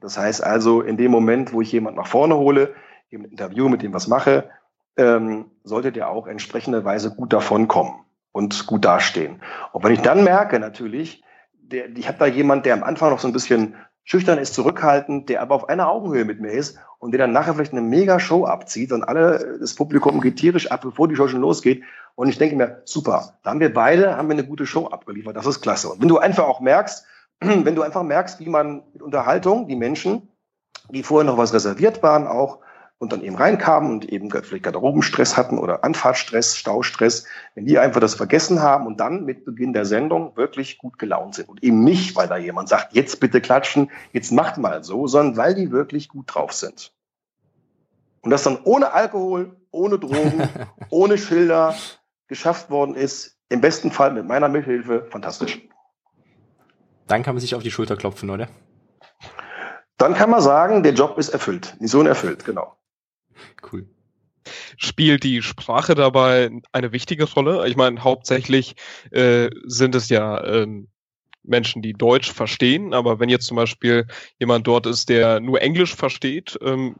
Speaker 4: Das heißt also, in dem Moment, wo ich jemand nach vorne hole, ein Interview mit dem was mache, ähm, sollte der auch entsprechenderweise gut davonkommen und gut dastehen. Und wenn ich dann merke, natürlich, der, ich habe da jemand, der am Anfang noch so ein bisschen schüchtern ist, zurückhaltend, der aber auf einer Augenhöhe mit mir ist und der dann nachher vielleicht eine mega Show abzieht und alle, das Publikum geht tierisch ab, bevor die Show schon losgeht. Und ich denke mir, super, da haben wir beide, haben wir eine gute Show abgeliefert, das ist klasse. Und wenn du einfach auch merkst, wenn du einfach merkst, wie man mit Unterhaltung die Menschen, die vorher noch was reserviert waren, auch und dann eben reinkamen und eben vielleicht Garderobenstress hatten oder Anfahrtstress, Staustress, wenn die einfach das vergessen haben und dann mit Beginn der Sendung wirklich gut gelaunt sind. Und eben nicht, weil da jemand sagt, jetzt bitte klatschen, jetzt macht mal so, sondern weil die wirklich gut drauf sind. Und das dann ohne Alkohol, ohne Drogen, ohne Schilder geschafft worden ist, im besten Fall mit meiner Mithilfe, fantastisch.
Speaker 2: Dann kann man sich auf die Schulter klopfen, oder?
Speaker 4: Dann kann man sagen, der Job ist erfüllt. Mission erfüllt, genau.
Speaker 3: Cool. Spielt die Sprache dabei eine wichtige Rolle? Ich meine, hauptsächlich äh, sind es ja ähm, Menschen, die Deutsch verstehen, aber wenn jetzt zum Beispiel jemand dort ist, der nur Englisch versteht, ähm,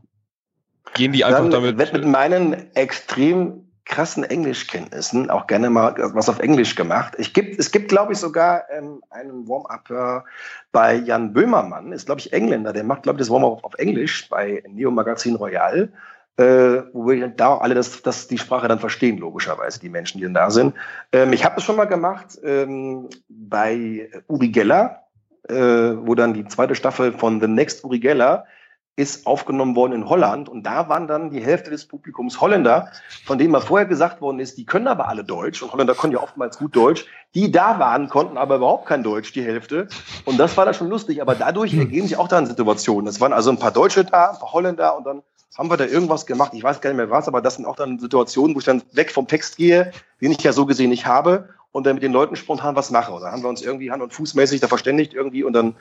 Speaker 3: gehen die einfach
Speaker 4: Dann
Speaker 3: damit.
Speaker 4: wird mit meinen extrem krassen Englischkenntnissen auch gerne mal was auf Englisch gemacht. Ich gibt, es gibt, glaube ich, sogar ähm, einen Warm-Up bei Jan Böhmermann, ist, glaube ich, Engländer, der macht, glaube ich, das Warm-Up auf Englisch bei Neo Magazin Royal äh, wo wir da alle das, das die Sprache dann verstehen, logischerweise, die Menschen, die dann da sind. Ähm, ich habe das schon mal gemacht ähm, bei Uri Geller, äh, wo dann die zweite Staffel von The Next Uri Geller ist aufgenommen worden in Holland und da waren dann die Hälfte des Publikums Holländer, von denen mal vorher gesagt worden ist, die können aber alle Deutsch und Holländer können ja oftmals gut Deutsch. Die da waren, konnten aber überhaupt kein Deutsch, die Hälfte. Und das war dann schon lustig, aber dadurch ergeben sich auch dann Situationen. Es waren also ein paar Deutsche da, ein paar Holländer und dann haben wir da irgendwas gemacht? Ich weiß gar nicht mehr was, aber das sind auch dann Situationen, wo ich dann weg vom Text gehe, den ich ja so gesehen nicht habe, und dann mit den Leuten spontan was mache. Da haben wir uns irgendwie hand- und fußmäßig da verständigt irgendwie und dann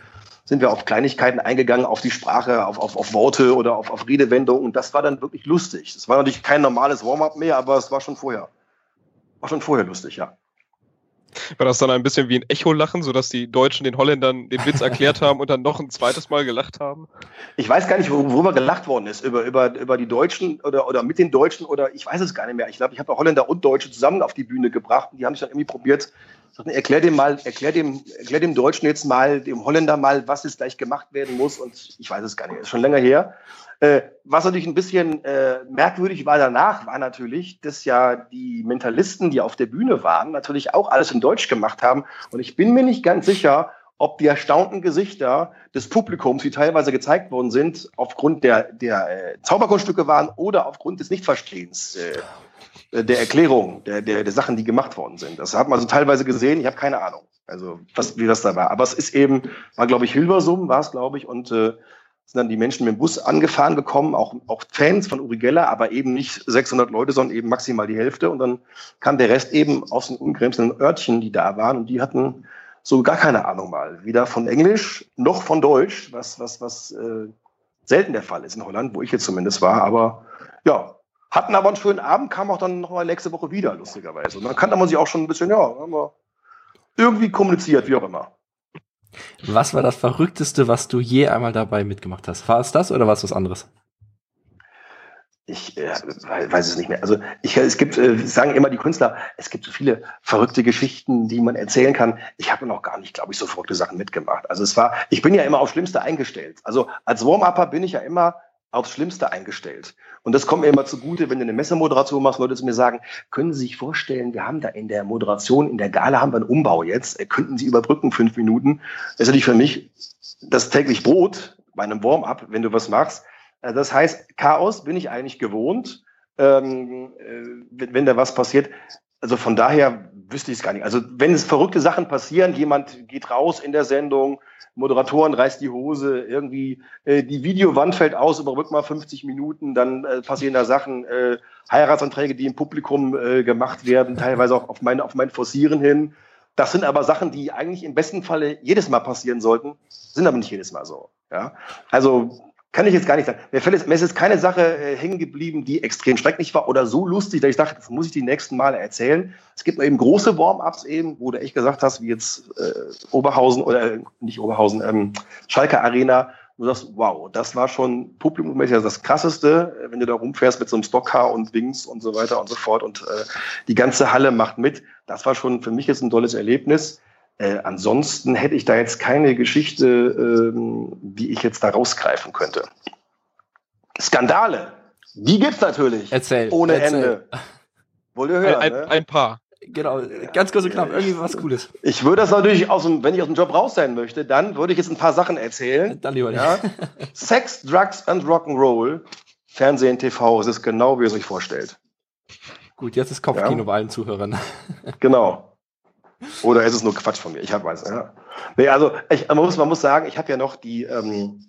Speaker 4: sind wir auf Kleinigkeiten eingegangen, auf die Sprache, auf, auf, auf Worte oder auf, auf Redewendungen. Und das war dann wirklich lustig. Das war natürlich kein normales Warm-up mehr, aber es war schon vorher. War schon vorher lustig, ja.
Speaker 3: War das dann ein bisschen wie ein Echo-Lachen, sodass die Deutschen den Holländern den Witz erklärt haben und dann noch ein zweites Mal gelacht haben?
Speaker 4: Ich weiß gar nicht, worüber gelacht worden ist. Über, über, über die Deutschen oder, oder mit den Deutschen oder ich weiß es gar nicht mehr. Ich glaube, ich habe Holländer und Deutsche zusammen auf die Bühne gebracht und die haben sich dann irgendwie probiert, erklär dem mal, erklär dem, erklär dem Deutschen jetzt mal, dem Holländer mal, was jetzt gleich gemacht werden muss. Und ich weiß es gar nicht. Ist schon länger her. Äh, was natürlich ein bisschen äh, merkwürdig war danach, war natürlich, dass ja die Mentalisten, die auf der Bühne waren, natürlich auch alles in Deutsch gemacht haben. Und ich bin mir nicht ganz sicher, ob die erstaunten Gesichter des Publikums, die teilweise gezeigt worden sind, aufgrund der, der äh, Zauberkunststücke waren oder aufgrund des Nichtverstehens äh, der Erklärung, der, der, der Sachen, die gemacht worden sind. Das hat man also teilweise gesehen, ich habe keine Ahnung, also was, wie das da war. Aber es ist eben, war glaube ich Hilversum, war es glaube ich, und äh, sind dann die Menschen mit dem Bus angefahren gekommen, auch, auch Fans von Uri Geller, aber eben nicht 600 Leute, sondern eben maximal die Hälfte. Und dann kam der Rest eben aus den ungrenzenden Örtchen, die da waren. Und die hatten so gar keine Ahnung mal. Weder von Englisch noch von Deutsch, was, was, was äh, selten der Fall ist in Holland, wo ich jetzt zumindest war. Aber ja, hatten aber einen schönen Abend, kam auch dann noch mal nächste Woche wieder, lustigerweise. Und dann kannte man sich auch schon ein bisschen, ja, haben wir irgendwie kommuniziert, wie auch immer.
Speaker 2: Was war das Verrückteste, was du je einmal dabei mitgemacht hast? War es das oder war es was anderes?
Speaker 4: Ich äh, weiß es nicht mehr. Also ich, es gibt, äh, sagen immer die Künstler, es gibt so viele verrückte Geschichten, die man erzählen kann. Ich habe noch gar nicht, glaube ich, so verrückte Sachen mitgemacht. Also es war, ich bin ja immer aufs Schlimmste eingestellt. Also als Warm-Upper bin ich ja immer aufs Schlimmste eingestellt. Und das kommt mir immer zugute, wenn du eine Messemoderation machst, Leute zu mir sagen, können Sie sich vorstellen, wir haben da in der Moderation, in der Gala haben wir einen Umbau jetzt, äh, könnten Sie überbrücken fünf Minuten? Das ist natürlich für mich das täglich Brot bei einem Warm-up, wenn du was machst. Äh, das heißt, Chaos bin ich eigentlich gewohnt, ähm, äh, wenn, wenn da was passiert. Also von daher wüsste ich es gar nicht. Also wenn es verrückte Sachen passieren, jemand geht raus in der Sendung, Moderatoren reißt die Hose, irgendwie äh, die Videowand fällt aus, überbrückt mal 50 Minuten, dann äh, passieren da Sachen, äh, Heiratsanträge, die im Publikum äh, gemacht werden, teilweise auch auf mein, auf mein Forcieren hin. Das sind aber Sachen, die eigentlich im besten Falle jedes Mal passieren sollten, sind aber nicht jedes Mal so. Ja? Also kann ich jetzt gar nicht sagen. Mir, fällt, mir ist jetzt keine Sache äh, hängen geblieben, die extrem schrecklich war oder so lustig, dass ich dachte, das muss ich die nächsten Male erzählen. Es gibt eben große Warm-ups eben, wo du echt gesagt hast, wie jetzt äh, Oberhausen oder äh, nicht Oberhausen, ähm, Schalke Arena, du sagst, wow, das war schon publikummäßig das Krasseste, wenn du da rumfährst mit so einem Stockcar und Wings und so weiter und so fort und äh, die ganze Halle macht mit. Das war schon für mich jetzt ein tolles Erlebnis. Äh, ansonsten hätte ich da jetzt keine Geschichte, ähm, die ich jetzt da rausgreifen könnte. Skandale, die gibt's natürlich.
Speaker 2: Erzähl.
Speaker 4: Ohne
Speaker 2: erzähl.
Speaker 4: Ende. Wollt ihr hören?
Speaker 3: ein,
Speaker 4: ne?
Speaker 3: ein paar.
Speaker 2: Genau, ganz kurz und knapp, irgendwie was Cooles.
Speaker 4: Ich würde das natürlich aus dem, wenn ich aus dem Job raus sein möchte, dann würde ich jetzt ein paar Sachen erzählen.
Speaker 2: Dann lieber nicht.
Speaker 4: Ja? Sex, Drugs and Rock'n'Roll. Fernsehen, TV, es ist genau, wie ihr es euch vorstellt.
Speaker 2: Gut, jetzt ist Kopfkino
Speaker 4: Ja.
Speaker 2: bei allen Zuhörern.
Speaker 4: Genau. Oder ist es nur Quatsch von mir? Ich habe weiß. Ja. Nee, also ich, man, muss, man muss sagen, ich habe ja noch die, ähm,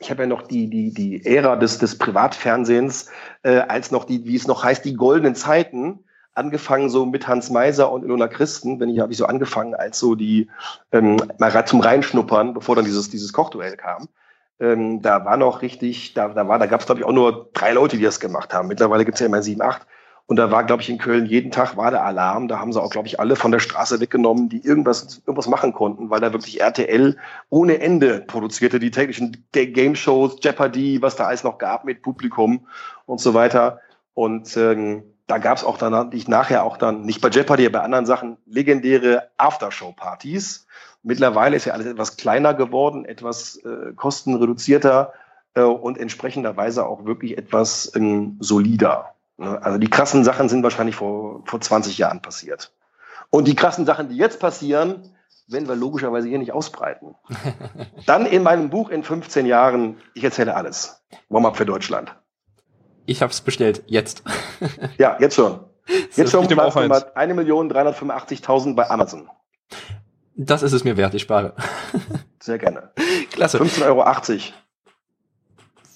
Speaker 4: ich habe ja noch die, die, die Ära des, des Privatfernsehens, äh, als noch die, wie es noch heißt, die goldenen Zeiten. Angefangen so mit Hans Meiser und Ilona Christen, wenn ich habe ich so angefangen als so die ähm, mal zum Reinschnuppern, bevor dann dieses dieses Kochduell kam. Ähm, da war noch richtig, da, da da gab es glaube ich auch nur drei Leute, die das gemacht haben. Mittlerweile gibt es ja immer sieben, acht. Und da war, glaube ich, in Köln jeden Tag war der Alarm. Da haben sie auch, glaube ich, alle von der Straße weggenommen, die irgendwas, irgendwas machen konnten, weil da wirklich RTL ohne Ende produzierte, die Ga- Game Shows, Jeopardy, was da alles noch gab mit Publikum und so weiter. Und ähm, da gab es auch dann, ich nachher auch dann, nicht bei Jeopardy, aber bei anderen Sachen, legendäre Aftershow-Partys. Mittlerweile ist ja alles etwas kleiner geworden, etwas äh, kostenreduzierter äh, und entsprechenderweise auch wirklich etwas ähm, solider. Ne? Also die krassen Sachen sind wahrscheinlich vor, vor 20 Jahren passiert. Und die krassen Sachen, die jetzt passieren, werden wir logischerweise hier nicht ausbreiten. Dann in meinem Buch in 15 Jahren, ich erzähle alles. Warm-up für Deutschland.
Speaker 2: Ich hab's bestellt, jetzt.
Speaker 4: Ja, jetzt schon. Jetzt schon
Speaker 3: ich nehme auch eins.
Speaker 4: 1.385.000 bei Amazon.
Speaker 2: Das ist es mir wert, ich spare.
Speaker 4: Sehr gerne.
Speaker 2: Klasse.
Speaker 4: 15,80 Euro.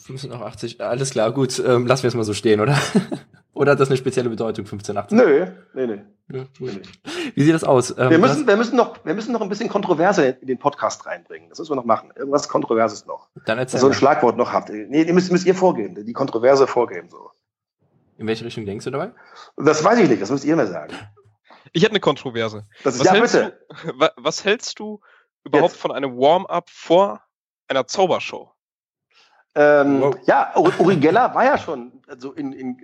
Speaker 2: 15,80, alles klar, gut, ähm, lassen wir es mal so stehen, oder? oder hat das eine spezielle Bedeutung, 15,80?
Speaker 4: Nö, nee, nee.
Speaker 2: Ja,
Speaker 4: nee.
Speaker 2: Wie sieht das aus? Ähm,
Speaker 4: Wir müssen, wir, müssen noch, wir müssen noch ein bisschen Kontroverse in den Podcast reinbringen. Das müssen wir noch machen. Irgendwas Kontroverses noch.
Speaker 2: dann erzähl
Speaker 4: So ein. Schlagwort noch habt. Nee, müsst, müsst ihr vorgeben. Die Kontroverse vorgeben. So.
Speaker 2: In welche Richtung denkst du dabei?
Speaker 4: Das weiß ich nicht. Das müsst ihr mir sagen.
Speaker 3: Ich hätte eine Kontroverse.
Speaker 4: Das ist,
Speaker 3: Was,
Speaker 4: ja,
Speaker 3: hältst
Speaker 4: bitte.
Speaker 3: du, wa- was hältst du überhaupt
Speaker 4: Jetzt.
Speaker 3: von einem Warm-up vor einer Zaubershow?
Speaker 4: Ähm,
Speaker 2: Wow.
Speaker 4: Ja, Uri Geller war ja schon, also in, in,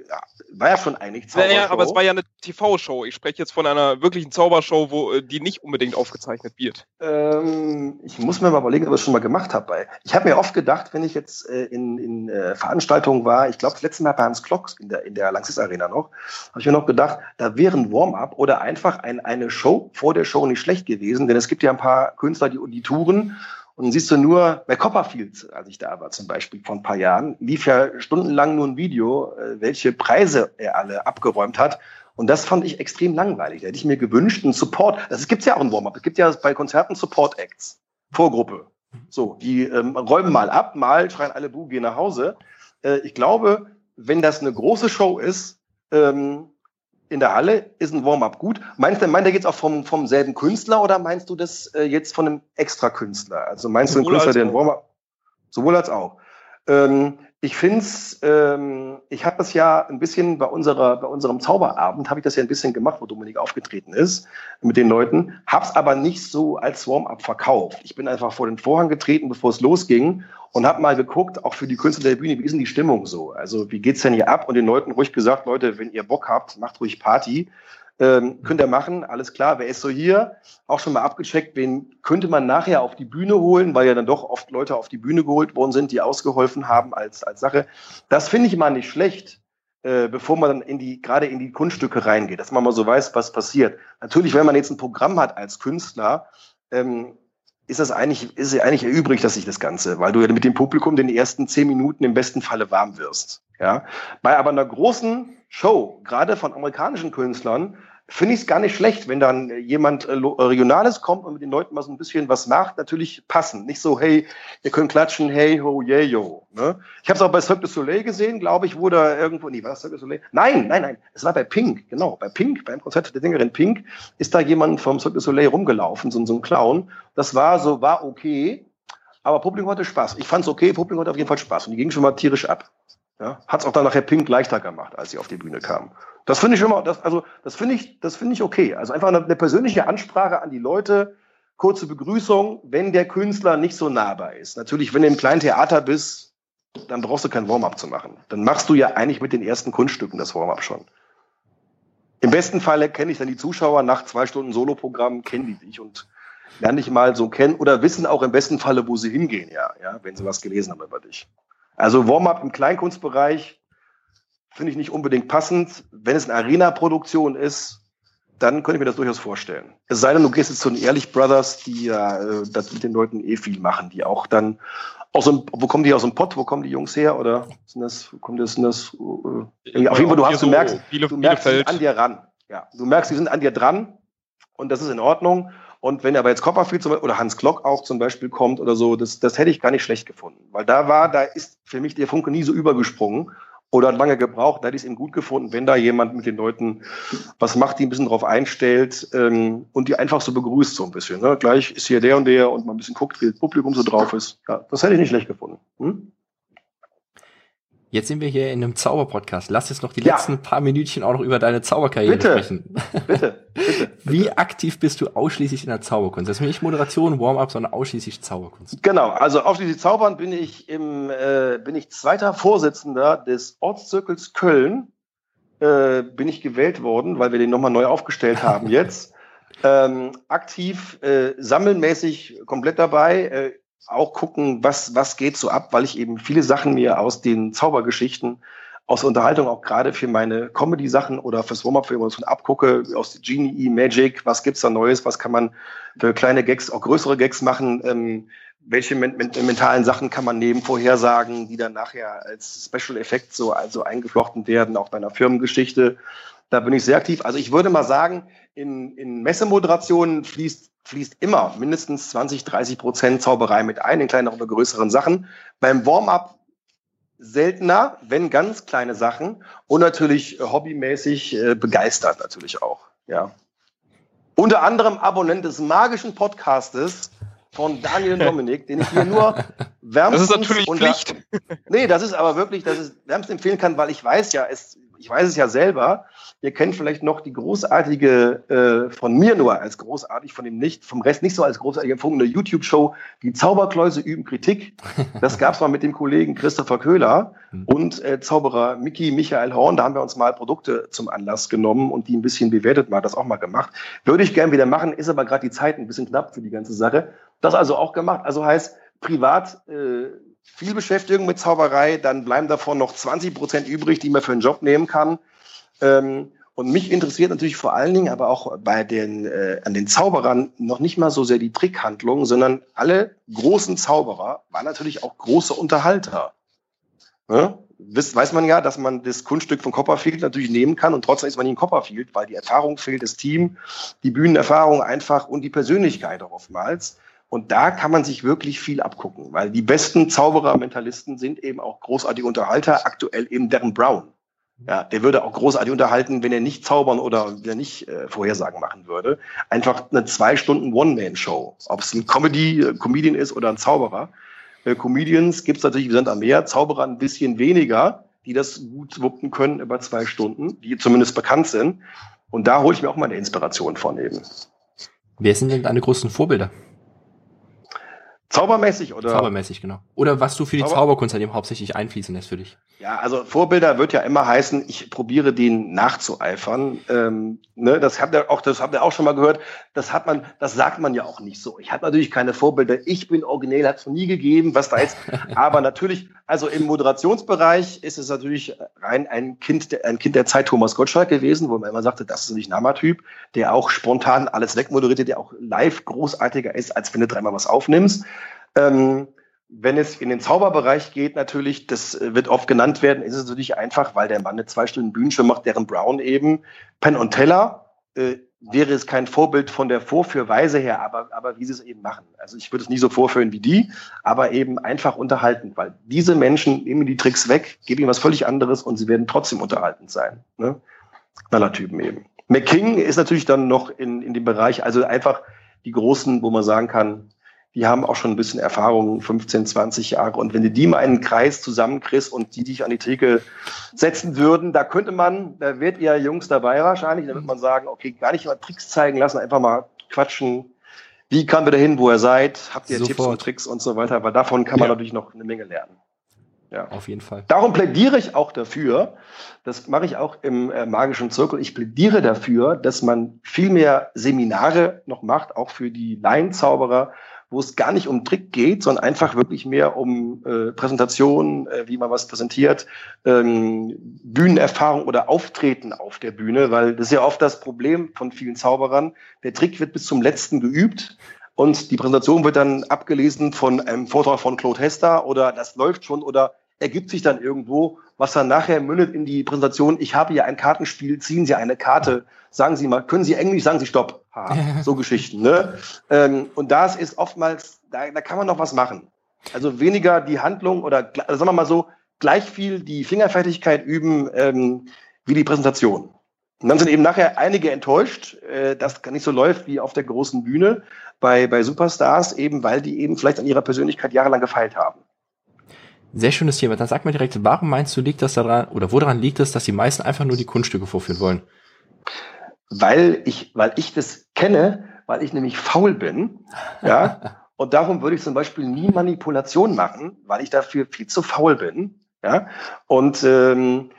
Speaker 4: war ja schon eigentlich
Speaker 3: Naja, aber es
Speaker 4: Zaubershow.
Speaker 3: war ja eine TV-Show. Ich spreche jetzt von einer wirklichen Zaubershow, wo äh, die nicht unbedingt aufgezeichnet wird.
Speaker 4: Ähm, ich muss mir mal überlegen, ob ich das schon mal gemacht habe. Ich habe mir oft gedacht, wenn ich jetzt äh, in, in äh, Veranstaltungen war, ich glaube das letzte Mal bei Hans Klocks in der, in der Lanxess Arena noch, habe ich mir noch gedacht, da wäre ein Warm-up oder einfach ein, eine Show vor der Show nicht schlecht gewesen, denn es gibt ja ein paar Künstler, die, die touren und dann siehst du nur, bei Copperfield, als ich da war zum Beispiel vor ein paar Jahren, lief ja stundenlang nur ein Video, äh, welche Preise er alle abgeräumt hat. Und das fand ich extrem langweilig. Da hätte ich mir gewünscht, einen Support. Das gibt's ja auch ein Warm-up. Es gibt ja bei Konzerten Support-Acts. Vorgruppe. So, die ähm, räumen mal ab, mal schreien alle Bu, gehen nach Hause. Äh, ich glaube, wenn das eine große Show ist, ähm, in der Halle ist ein Warm-up gut. Meinst du, meint er jetzt auch vom, vom selben Künstler oder meinst du das äh, jetzt von einem Extra-Künstler? Also meinst du einen
Speaker 3: Sowohl
Speaker 4: Künstler, der ein. Warm-up? Sowohl als auch. Ähm, ich finde es, ähm, ich habe das ja ein bisschen bei unserer, bei unserem Zauberabend, habe ich das ja ein bisschen gemacht, wo Dominik aufgetreten ist mit den Leuten, hab's aber nicht so als Warm-up verkauft. Ich bin einfach vor den Vorhang getreten, bevor es losging und habe mal geguckt, auch für die Künstler der Bühne, wie ist denn die Stimmung so? Also wie geht's denn hier ab? Und den Leuten ruhig gesagt, Leute, wenn ihr Bock habt, macht ruhig Party. Ähm, könnt ihr machen, alles klar. Wer ist so hier? Auch schon mal abgecheckt, wen könnte man nachher auf die Bühne holen, weil ja dann doch oft Leute auf die Bühne geholt worden sind, die ausgeholfen haben als, als Sache. Das finde ich mal nicht schlecht, äh, bevor man dann in die, gerade in die Kunststücke reingeht, dass man mal so weiß, was passiert. Natürlich, wenn man jetzt ein Programm hat als Künstler, ähm, ist das eigentlich, ist es eigentlich erübrigt, dass sich das Ganze, weil du ja mit dem Publikum den ersten zehn Minuten im besten Falle warm wirst. Ja, bei aber einer großen Show, gerade von amerikanischen Künstlern, finde ich es gar nicht schlecht, wenn dann jemand äh, äh, Regionales kommt und mit den Leuten mal so ein bisschen was macht, natürlich passen. Nicht so, hey, ihr könnt klatschen, hey, ho, yeah, yo. Ne? Ich habe es auch bei Cirque du Soleil gesehen, glaube ich, wo da irgendwo, nee, war das Cirque du Soleil? Nein, nein, nein, es war bei Pink, genau, bei Pink, beim Konzert der Sängerin Pink, ist da jemand vom Cirque du Soleil rumgelaufen, so, so ein Clown. Das war so, war okay, aber Publikum hatte Spaß. Ich fand es okay, Publikum hatte auf jeden Fall Spaß und die ging schon mal tierisch ab. Ja, hat es auch dann nachher Pink leichter gemacht, als sie auf die Bühne kam. Das finde ich immer, das, also das finde ich, das finde ich okay. Also einfach eine, eine persönliche Ansprache an die Leute, kurze Begrüßung, wenn der Künstler nicht so nahbar ist. Natürlich, wenn du im kleinen Theater bist, dann brauchst du kein Warm-up zu machen. Dann machst du ja eigentlich mit den ersten Kunststücken das Warm-up schon. Im besten Falle kenne ich dann die Zuschauer nach zwei Stunden Soloprogramm, kennen die dich und lernen dich mal so kennen oder wissen auch im besten Falle, wo sie hingehen, ja, ja, wenn sie was gelesen haben über dich. Also Warm-up im Kleinkunstbereich finde ich nicht unbedingt passend. Wenn es eine Arena-Produktion ist, dann könnte ich mir das durchaus vorstellen. Es sei denn, du gehst jetzt zu den Ehrlich Brothers, die ja äh, das mit den Leuten eh viel machen, die auch dann aus dem, wo kommen die aus dem Pott, wo kommen die Jungs her oder sind das, kommt das, sind das äh, auf jeden Fall, du hast, du merkst, du merkst, die sind an dir ran. Ja, du merkst, die sind an dir dran und das ist in Ordnung. Und wenn aber jetzt Copperfield zum oder Hans Klock auch zum Beispiel kommt oder so, das, das hätte ich gar nicht schlecht gefunden. Weil da war, da ist für mich der Funke nie so übergesprungen oder hat lange gebraucht. Da hätte ich es eben gut gefunden, wenn da jemand mit den Leuten was macht, die ein bisschen drauf einstellt ähm, und die einfach so begrüßt so ein bisschen. Ne? Gleich ist hier der und der und man ein bisschen guckt, wie das Publikum so drauf ist. Ja, das hätte ich nicht schlecht gefunden. Hm?
Speaker 2: Jetzt sind wir hier in einem Zauberpodcast. Lass uns noch die ja. letzten paar Minütchen auch noch über deine Zauberkarriere bitte, sprechen. Bitte, bitte, Wie bitte. aktiv bist du ausschließlich in der Zauberkunst? Das ist nicht Moderation, Warm-up, sondern ausschließlich Zauberkunst.
Speaker 4: Genau, also ausschließlich Zaubern bin ich im äh, bin ich zweiter Vorsitzender des Ortszirkels Köln. Äh, bin ich gewählt worden, weil wir den nochmal neu aufgestellt haben jetzt. Ähm, aktiv, äh, sammelmäßig komplett dabei. Äh, auch gucken, was, was geht so ab, weil ich eben viele Sachen mir aus den Zaubergeschichten, aus Unterhaltung auch gerade für meine Comedy-Sachen oder fürs Warm-Up für abgucke, aus Genie, Magic, was gibt's da Neues, was kann man für kleine Gags, auch größere Gags machen, ähm, welche men mentalen Sachen kann man nehmen, vorhersagen, die dann nachher als Special Effekt so also eingeflochten werden, auch bei einer Firmengeschichte. Da bin ich sehr aktiv. Also ich würde mal sagen, in, in Messemoderationen fließt fließt immer mindestens 20, 30 Prozent Zauberei mit ein, in kleineren oder größeren Sachen. Beim Warm-up seltener, wenn ganz kleine Sachen und natürlich äh, hobbymäßig äh, begeistert natürlich auch. Ja. Unter anderem Abonnent des magischen Podcastes von Daniel Dominik, den ich hier nur
Speaker 3: wärmstens... Das ist natürlich Pflicht.
Speaker 4: Nee, das ist aber wirklich, dass ich wärmstens empfehlen kann, weil ich weiß ja, es, ich weiß es ja selber, Ihr kennt vielleicht noch die großartige, äh, von mir nur als großartig, von dem nicht, vom Rest nicht so als großartig empfundene YouTube-Show, die Zauberkläuse üben Kritik. Das gab's mal mit dem Kollegen Christopher Köhler hm. und äh, Zauberer Mickey Michael Horn. Da haben wir uns mal Produkte zum Anlass genommen und die ein bisschen bewertet, mal das auch mal gemacht. Würde ich gern wieder machen, ist aber gerade die Zeit ein bisschen knapp für die ganze Sache. Das also auch gemacht. Also heißt, privat äh, viel Beschäftigung mit Zauberei, dann bleiben davon noch 20 Prozent übrig, die man für einen Job nehmen kann. Ähm, und mich interessiert natürlich vor allen Dingen aber auch bei den, äh, an den Zauberern noch nicht mal so sehr die Trickhandlung, sondern alle großen Zauberer waren natürlich auch große Unterhalter. Ja? Weiß, weiß man ja, dass man das Kunststück von Copperfield natürlich nehmen kann und trotzdem ist man nicht in Copperfield, weil die Erfahrung fehlt, das Team, die Bühnenerfahrung einfach und die Persönlichkeit auch oftmals. Und da kann man sich wirklich viel abgucken, weil die besten Zauberer-Mentalisten sind eben auch großartige Unterhalter, aktuell eben Darren Brown. Ja, der würde auch großartig unterhalten, wenn er nicht zaubern oder wenn er nicht äh, Vorhersagen machen würde. Einfach eine zwei Stunden One-Man-Show. Ob es ein Comedy, äh, ist oder ein Zauberer. Äh, Comedians gibt es natürlich wie Sand am Meer, Zauberer ein bisschen weniger, die das gut wuppen können über zwei Stunden, die zumindest bekannt sind. Und da hole ich mir auch meine Inspiration von eben.
Speaker 2: Wer sind denn deine großen Vorbilder?
Speaker 4: Zaubermäßig oder?
Speaker 2: Zaubermäßig, genau. Oder was du für die Zauber Zauberkunst an dem hauptsächlich einfließen lässt für dich.
Speaker 4: Ja, also Vorbilder wird ja immer heißen, ich probiere denen nachzueifern. Ähm, ne, das habt ihr auch, das habt ihr auch schon mal gehört. Das hat man, das sagt man ja auch nicht so. Ich habe natürlich keine Vorbilder. Ich bin originell, hat es noch nie gegeben, was da jetzt. aber natürlich, also im Moderationsbereich ist es natürlich rein ein Kind, der, ein Kind der Zeit Thomas Gottschalk gewesen, wo man immer sagte, das ist nicht ein Hammertyp, der auch spontan alles wegmoderiert, der auch live großartiger ist, als wenn du dreimal was aufnimmst. Ähm, wenn es in den Zauberbereich geht, natürlich, das äh, wird oft genannt werden, ist es natürlich einfach, weil der Mann eine zwei Stunden Bühnenshow macht, deren Brown eben. Penn und Teller äh, wäre es kein Vorbild von der Vorführweise her, aber, aber wie sie es eben machen. Also ich würde es nie so vorführen wie die, aber eben einfach unterhalten, weil diese Menschen nehmen die Tricks weg, geben ihnen was völlig anderes und sie werden trotzdem unterhaltend sein. Ne? Knallertypen eben. McKing ist natürlich dann noch in, in dem Bereich, also einfach die großen, wo man sagen kann, die haben auch schon ein bisschen Erfahrung, 15, 20 Jahre. Und wenn du die mal in einen Kreis zusammenkriegst und die dich an die Theke setzen würden, da könnte man, da wird ihr Jungs dabei wahrscheinlich, da wird man sagen, okay, gar nicht mal Tricks zeigen lassen, einfach mal quatschen. Wie kamen wir dahin, wo ihr seid? Habt ihr Sofort. Tipps und Tricks und so weiter? Weil davon kann man ja. natürlich noch eine Menge lernen.
Speaker 2: Ja. Auf jeden Fall.
Speaker 4: Darum plädiere ich auch dafür, das mache ich auch im äh, magischen Zirkel, ich plädiere dafür, dass man viel mehr Seminare noch macht, auch für die Laienzauberer, wo es gar nicht um Trick geht, sondern einfach wirklich mehr um äh, Präsentation, äh, wie man was präsentiert, ähm, Bühnenerfahrung oder Auftreten auf der Bühne, weil das ist ja oft das Problem von vielen Zauberern. Der Trick wird bis zum letzten geübt und die Präsentation wird dann abgelesen von einem Vortrag von Claude Hester oder das läuft schon oder ergibt sich dann irgendwo, was dann nachher mündet in die Präsentation. Ich habe hier ein Kartenspiel, ziehen Sie eine Karte, sagen Sie mal, können Sie Englisch, sagen Sie Stopp. Ha, so Geschichten. Ne? Ähm, und das ist oftmals, da, da kann man noch was machen. Also weniger die Handlung oder also sagen wir mal so, gleich viel die Fingerfertigkeit üben ähm, wie die Präsentation. Und dann sind eben nachher einige enttäuscht, äh, dass gar nicht so läuft wie auf der großen Bühne bei, bei Superstars, eben weil die eben vielleicht an ihrer Persönlichkeit jahrelang gefeilt haben.
Speaker 2: Sehr schönes Thema. Dann sag mir direkt, warum meinst du, liegt das daran, oder woran liegt es, dass die meisten einfach nur die Kunststücke vorführen wollen?
Speaker 4: Weil ich, weil ich das kenne, weil ich nämlich faul bin, ja. Und darum würde ich zum Beispiel nie Manipulation machen, weil ich dafür viel zu faul bin, ja. Und ähm,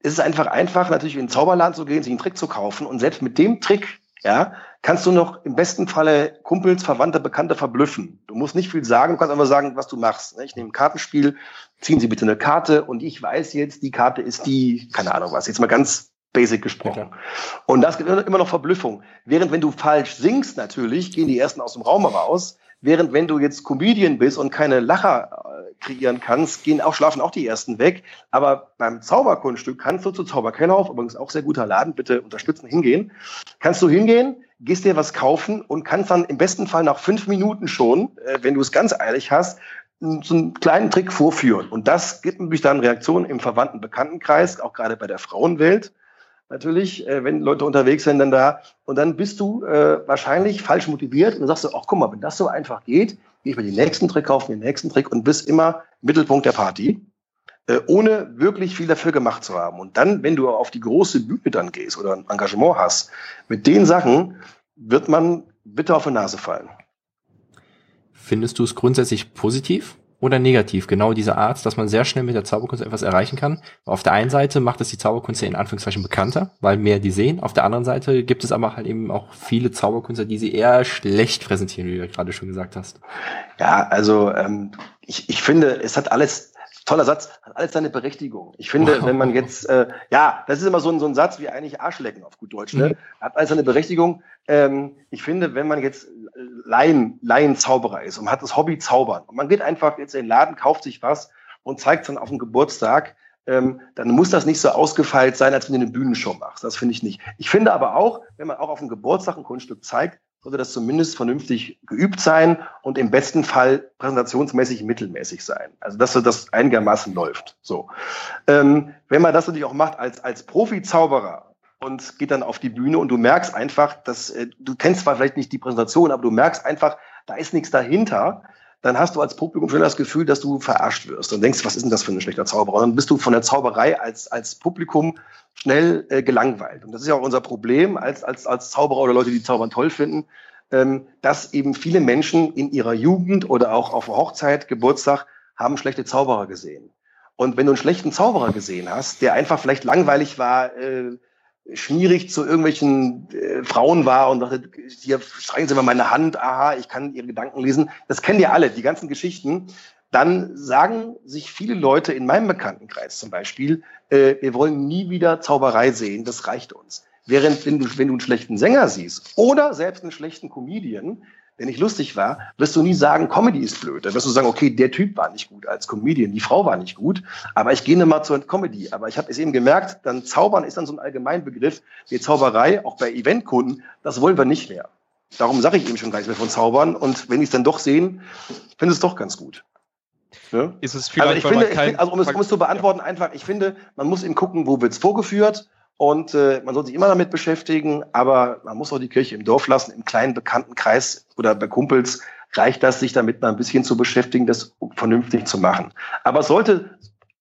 Speaker 4: es ist einfach einfach, natürlich in den Zauberland zu gehen, sich einen Trick zu kaufen und selbst mit dem Trick, ja, kannst du noch im besten Falle Kumpels, Verwandte, Bekannte verblüffen. Du musst nicht viel sagen, du kannst einfach sagen, was du machst. Ne? Ich nehme ein Kartenspiel, ziehen Sie bitte eine Karte und ich weiß jetzt, die Karte ist die, keine Ahnung was, jetzt mal ganz basic gesprochen. Ja, und das gibt immer noch Verblüffung. Während wenn du falsch singst natürlich, gehen die ersten aus dem Raum raus. Während wenn du jetzt Comedian bist und keine Lacher äh, kreieren kannst, gehen auch, schlafen auch die ersten weg. Aber beim Zauberkunststück kannst du zu Zauberkellerhof, übrigens auch sehr guter Laden, bitte unterstützen, hingehen. Kannst du hingehen, gehst dir was kaufen und kannst dann im besten Fall nach fünf Minuten schon, äh, wenn du es ganz eilig hast, so einen kleinen Trick vorführen. Und das gibt natürlich dann Reaktionen im verwandten Bekanntenkreis, auch gerade bei der Frauenwelt natürlich, äh, wenn Leute unterwegs sind, dann da. Und dann bist du äh, wahrscheinlich falsch motiviert und sagst du, ach guck mal, wenn das so einfach geht, gehe ich mir den nächsten Trick kaufen, den nächsten Trick und bist immer Mittelpunkt der Party, äh, ohne wirklich viel dafür gemacht zu haben. Und dann, wenn du auf die große Bühne dann gehst oder ein Engagement hast, mit den Sachen wird man bitte auf die Nase fallen.
Speaker 2: Findest du es grundsätzlich positiv? Oder negativ. Genau diese Art, dass man sehr schnell mit der Zauberkunst etwas erreichen kann. Auf der einen Seite macht es die Zauberkunst in Anführungszeichen bekannter, weil mehr die sehen. Auf der anderen Seite gibt es aber halt eben auch viele Zauberkünstler, die sie eher schlecht präsentieren, wie du gerade schon gesagt hast.
Speaker 4: Ja, also ähm, ich, ich finde, es hat alles toller Satz, hat alles seine Berechtigung. Ich finde, wenn man jetzt, äh, ja, das ist immer so ein, so ein Satz wie eigentlich Arschlecken auf gut Deutsch, ne? Mhm. Hat alles seine Berechtigung. Ähm, ich finde, wenn man jetzt Laien, Laienzauberer ist und hat das Hobby Zaubern und man geht einfach jetzt in den Laden, kauft sich was und zeigt es dann auf dem Geburtstag, ähm, dann muss das nicht so ausgefeilt sein, als wenn du eine Bühnenshow machst. Das finde ich nicht. Ich finde aber auch, wenn man auch auf dem Geburtstag ein Kunststück zeigt, sollte das zumindest vernünftig geübt sein und im besten Fall präsentationsmäßig mittelmäßig sein. Also dass das einigermaßen läuft. So, ähm, wenn man das natürlich auch macht als als Profi-Zauberer und geht dann auf die Bühne und du merkst einfach, dass äh, du kennst zwar vielleicht nicht die Präsentation, aber du merkst einfach, da ist nichts dahinter. Dann hast du als Publikum schon das Gefühl, dass du verarscht wirst und denkst, was ist denn das für ein schlechter Zauberer? Und dann bist du von der Zauberei als, als Publikum schnell äh, gelangweilt. Und das ist ja auch unser Problem als, als, als Zauberer oder Leute, die Zaubern toll finden, ähm, dass eben viele Menschen in ihrer Jugend oder auch auf Hochzeit, Geburtstag haben schlechte Zauberer gesehen. Und wenn du einen schlechten Zauberer gesehen hast, der einfach vielleicht langweilig war, äh, schmierig zu irgendwelchen äh, Frauen war und dachte, hier streichen Sie mal meine Hand, aha, ich kann Ihre Gedanken lesen. Das kennen ja alle, die ganzen Geschichten dann sagen sich viele Leute in meinem Bekanntenkreis zum Beispiel, äh, wir wollen nie wieder Zauberei sehen, das reicht uns. Während wenn du, wenn du einen schlechten Sänger siehst oder selbst einen schlechten Comedian, der nicht lustig war, wirst du nie sagen, Comedy ist blöd. Dann wirst du sagen, okay, der Typ war nicht gut als Comedian, die Frau war nicht gut, aber ich gehe mal zur Comedy. Aber ich habe es eben gemerkt, dann Zaubern ist dann so ein Allgemeinbegriff. Die Zauberei, auch bei Eventkunden, das wollen wir nicht mehr. Darum sage ich eben schon gar nicht mehr von Zaubern. Und wenn die es dann doch sehen, finde ich es doch ganz gut.
Speaker 3: Ja? Ist es
Speaker 4: vielleicht, also ich finde, ich finde, also um es, um es zu beantworten, ja. einfach, ich finde, man muss eben gucken, wo wird es vorgeführt und äh, man soll sich immer damit beschäftigen, aber man muss auch die Kirche im Dorf lassen, im kleinen bekannten Kreis oder bei Kumpels reicht das, sich damit mal ein bisschen zu beschäftigen, das vernünftig zu machen. Aber sollte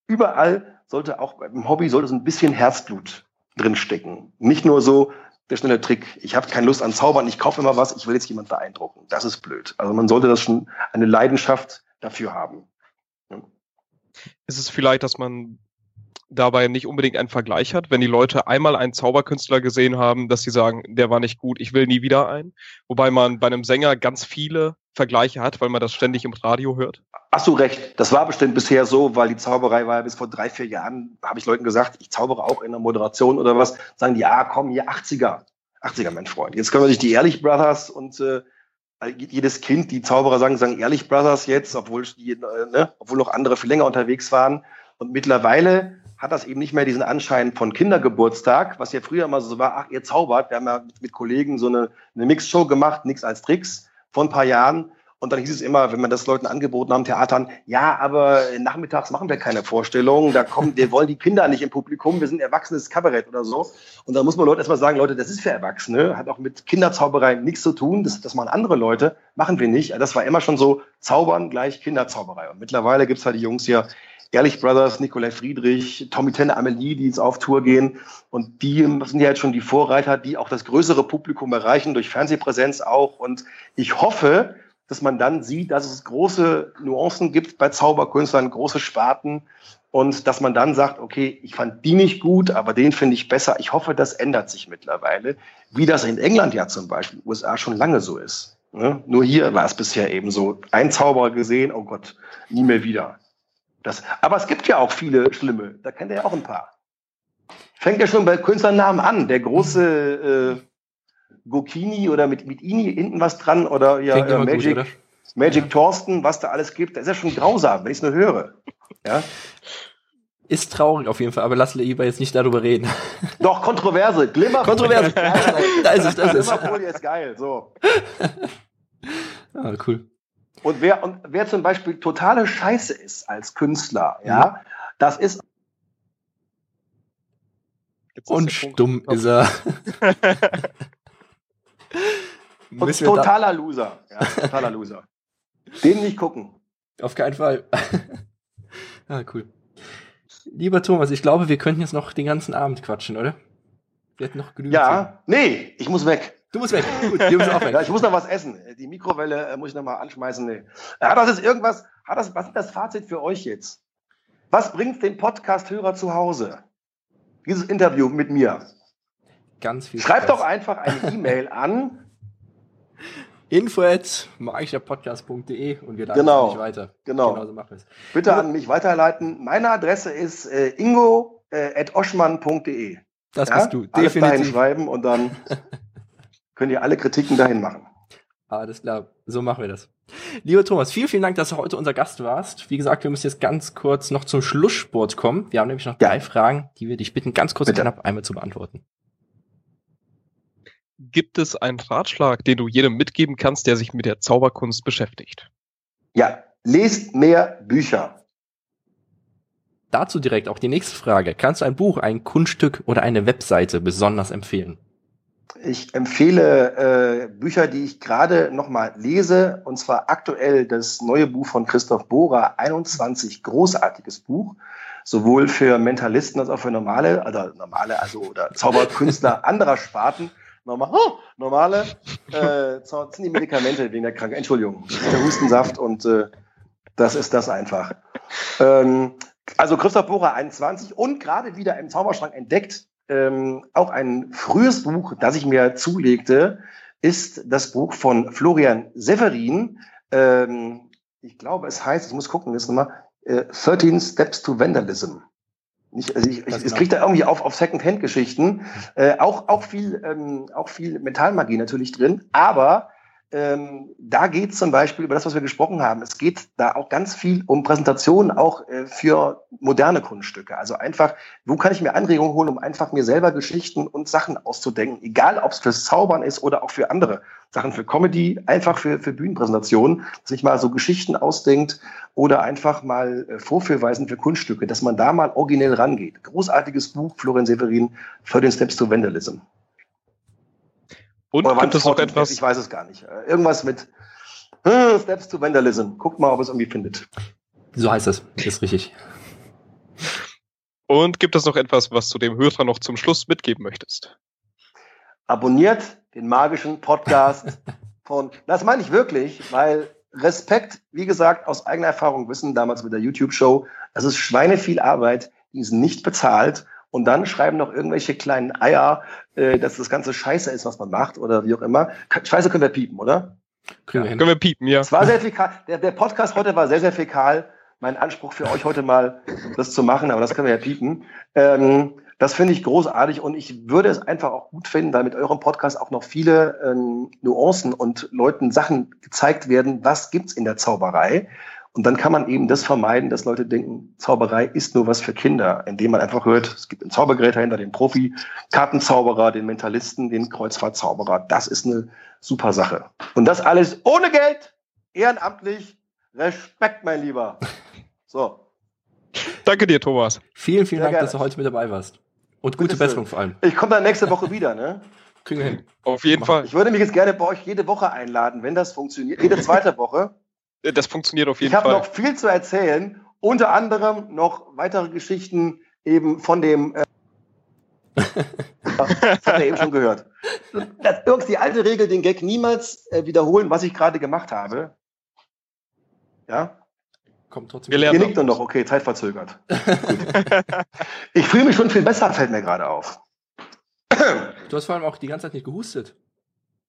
Speaker 4: überall, sollte auch beim Hobby, sollte so ein bisschen Herzblut drinstecken. Nicht nur so, der schnelle Trick. Ich habe keine Lust an Zaubern, ich kaufe immer was, ich will jetzt jemand beeindrucken. Das ist blöd. Also man sollte das schon eine Leidenschaft dafür haben.
Speaker 3: Ja. Ist es vielleicht, dass man dabei nicht unbedingt einen Vergleich hat, wenn die Leute einmal einen Zauberkünstler gesehen haben, dass sie sagen, der war nicht gut, ich will nie wieder einen. Wobei man bei einem Sänger ganz viele Vergleiche hat, weil man das ständig im Radio hört.
Speaker 4: Hast du recht. Das war bestimmt bisher so, weil die Zauberei war ja bis vor drei, vier Jahren, habe ich Leuten gesagt, ich zaubere auch in der Moderation oder was. Sagen die, ja, komm, hier 80er. 80er, mein Freund. Jetzt können wir sich die Ehrlich Brothers und äh, jedes Kind, die Zauberer sagen, sagen Ehrlich Brothers jetzt, obwohl, die, äh, ne, obwohl noch andere viel länger unterwegs waren. Und mittlerweile hat das eben nicht mehr diesen Anschein von Kindergeburtstag, was ja früher immer so war, ach, ihr zaubert. Wir haben ja mit, Kollegen so eine, eine Mixshow gemacht, nichts als Tricks, vor ein paar Jahren. Und dann hieß es immer, wenn man das Leuten angeboten haben, Theatern, ja, aber nachmittags machen wir keine Vorstellungen, da kommen, wir wollen die Kinder nicht im Publikum, wir sind erwachsenes Kabarett oder so. Und dann muss man Leute erstmal sagen, Leute, das ist für Erwachsene, hat auch mit Kinderzauberei nichts zu tun, das, das machen andere Leute, machen wir nicht. Das war immer schon so, Zaubern gleich Kinderzauberei. Und mittlerweile gibt's halt die Jungs hier, Ehrlich Brothers, Nikolai Friedrich, Tommy Tenne, Amelie, die jetzt auf Tour gehen. Und die sind ja jetzt schon die Vorreiter, die auch das größere Publikum erreichen, durch Fernsehpräsenz auch. Und ich hoffe, dass man dann sieht, dass es große Nuancen gibt bei Zauberkünstlern, große Sparten. Und dass man dann sagt, okay, ich fand die nicht gut, aber den finde ich besser. Ich hoffe, das ändert sich mittlerweile, wie das in England ja zum Beispiel, USA schon lange so ist. Ne? Nur hier war es bisher eben so. Ein Zauberer gesehen, oh Gott, nie mehr wieder. Das, aber es gibt ja auch viele schlimme. Da kennt ihr ja auch ein paar. Fängt ja schon bei Künstlernamen an. Der große äh, Gokini oder mit, mit Ini hinten was dran oder ja, äh, Magic, gut, Magic ja. Thorsten, was da alles gibt. Das ist ja schon grausam, wenn ich es nur höre. Ja.
Speaker 2: Ist traurig auf jeden Fall, aber lass lieber jetzt nicht darüber reden.
Speaker 4: Doch, Kontroverse. Glimmer.
Speaker 2: Kontroverse. da ist es, das ist.
Speaker 4: Glimmerfolie ist geil, so.
Speaker 2: ah, cool.
Speaker 4: Und wer, und wer zum Beispiel totale Scheiße ist als Künstler, ja, das ist.
Speaker 2: Und stumm ist er.
Speaker 4: und totaler Loser. Ja, totaler Loser. Den nicht gucken.
Speaker 2: Auf keinen Fall. ah, cool. Lieber Thomas, ich glaube, wir könnten jetzt noch den ganzen Abend quatschen, oder?
Speaker 4: Wir hätten noch genügend. Ja, Zeit. nee, ich muss weg.
Speaker 2: Du musst weg. Gut, wir müssen
Speaker 4: auch weg. Ja, ich muss noch was essen. Die Mikrowelle äh, muss ich noch mal anschmeißen. Nee. Hat das jetzt irgendwas? Hat das, was ist das Fazit für euch jetzt? Was bringt den Podcast-Hörer zu Hause? Dieses Interview mit mir.
Speaker 2: Ganz viel.
Speaker 4: Schreibt doch einfach eine E-Mail an
Speaker 2: info at magischerpodcast.de und wir
Speaker 4: leiten genau,
Speaker 2: nicht weiter.
Speaker 4: Genau. Genauso machen wir es. Bitte an mich weiterleiten. Meine Adresse ist äh, ingo äh, at oschmann.de.
Speaker 2: Das ja? bist du.
Speaker 4: Alles Definitiv. dahin schreiben und dann könnt ihr alle Kritiken dahin machen.
Speaker 2: Alles klar, so machen wir das. Lieber Thomas, vielen, vielen Dank, dass du heute unser Gast warst. Wie gesagt, wir müssen jetzt ganz kurz noch zum Schlusssport kommen. Wir haben nämlich noch drei ja. Fragen, die wir dich bitten, ganz kurz Bitte. und knapp einmal zu beantworten.
Speaker 3: Gibt es einen Ratschlag, den du jedem mitgeben kannst, der sich mit der Zauberkunst beschäftigt?
Speaker 4: Ja, lest mehr Bücher.
Speaker 2: Dazu direkt auch die nächste Frage. Kannst du ein Buch, ein Kunststück oder eine Webseite besonders empfehlen?
Speaker 4: Ich empfehle äh, Bücher, die ich gerade noch mal lese, und zwar aktuell das neue Buch von Christoph Bohrer, 21, großartiges Buch, sowohl für Mentalisten als auch für normale, also normale, also oder Zauberkünstler anderer Sparten. Normal, oh, normale, äh, sind die Medikamente wegen der Krankheit. Entschuldigung, der Hustensaft und äh, das ist das einfach. Ähm, also Christoph Bohrer 21 und gerade wieder im Zauberschrank entdeckt ähm, auch ein frühes Buch, das ich mir zulegte, ist das Buch von Florian Severin. Ähm, ich glaube, es heißt, ich muss gucken, jetzt nochmal, äh, 13 Steps to Vandalism. Nicht, also ich, ich, es kriegt da irgendwie auf, auf Second-Hand-Geschichten. Äh, auch, auch, viel, ähm, auch viel Metallmagie natürlich drin, aber ähm, da geht es zum Beispiel über das, was wir gesprochen haben. Es geht da auch ganz viel um Präsentationen auch äh, für moderne Kunststücke. Also einfach, wo kann ich mir Anregungen holen, um einfach mir selber Geschichten und Sachen auszudenken, egal ob es fürs Zaubern ist oder auch für andere Sachen, für Comedy, einfach für, für Bühnenpräsentationen, dass ich mal so Geschichten ausdenkt oder einfach mal äh, Vorführweisen für Kunststücke, dass man da mal originell rangeht. Großartiges Buch, Florian Severin, für den Steps to Vandalism.
Speaker 3: Und Oder gibt es noch etwas?
Speaker 4: Ich weiß es gar nicht. Äh, irgendwas mit äh, Steps to Vandalism. Guckt mal, ob es irgendwie findet.
Speaker 2: So heißt es. Ist richtig.
Speaker 3: Und gibt es noch etwas, was du dem Hörer noch zum Schluss mitgeben möchtest?
Speaker 4: abonniert den magischen Podcast von, das meine ich wirklich, weil Respekt, wie gesagt, aus eigener Erfahrung wissen, damals mit der YouTube-Show, es ist Schweine viel Arbeit, die ist nicht bezahlt und dann schreiben noch irgendwelche kleinen Eier, äh, dass das ganze Scheiße ist, was man macht oder wie auch immer. Scheiße können wir piepen, oder?
Speaker 3: Können, ja. wir, können wir piepen, ja.
Speaker 4: Es war sehr fäkal. Der, der Podcast heute war sehr, sehr fäkal. Mein Anspruch für euch heute mal, das zu machen, aber das können wir ja piepen. Ähm, das finde ich großartig und ich würde es einfach auch gut finden, da mit eurem Podcast auch noch viele ähm, Nuancen und Leuten Sachen gezeigt werden, was gibt's in der Zauberei. Und dann kann man eben das vermeiden, dass Leute denken, Zauberei ist nur was für Kinder, indem man einfach hört, es gibt einen Zaubergerät dahinter, den Profi, Kartenzauberer, den Mentalisten, den Kreuzfahrtzauberer. Das ist eine super Sache. Und das alles ohne Geld, ehrenamtlich. Respekt, mein Lieber. So.
Speaker 3: Danke dir, Thomas.
Speaker 2: Vielen, vielen Sehr Dank, gerne. dass du heute mit dabei warst. Und gute Besserung vor allem.
Speaker 4: Ich komme dann nächste Woche wieder, ne?
Speaker 3: Kriegen wir hin. Auf jeden Fall.
Speaker 4: Ich würde mich jetzt gerne bei euch jede Woche einladen, wenn das funktioniert. Jede zweite Woche.
Speaker 3: Das funktioniert auf jeden
Speaker 4: ich
Speaker 3: Fall.
Speaker 4: Ich habe noch viel zu erzählen. Unter anderem noch weitere Geschichten eben von dem. Äh das hat er eben schon gehört. Das ist die alte Regel, den Gag niemals äh, wiederholen, was ich gerade gemacht habe. Ja?
Speaker 2: Kommt trotzdem.
Speaker 4: Wir lernen Ihr nickt noch, okay, zeitverzögert. ich fühle mich schon viel besser, fällt mir gerade auf.
Speaker 2: Du hast vor allem auch die ganze Zeit nicht gehustet.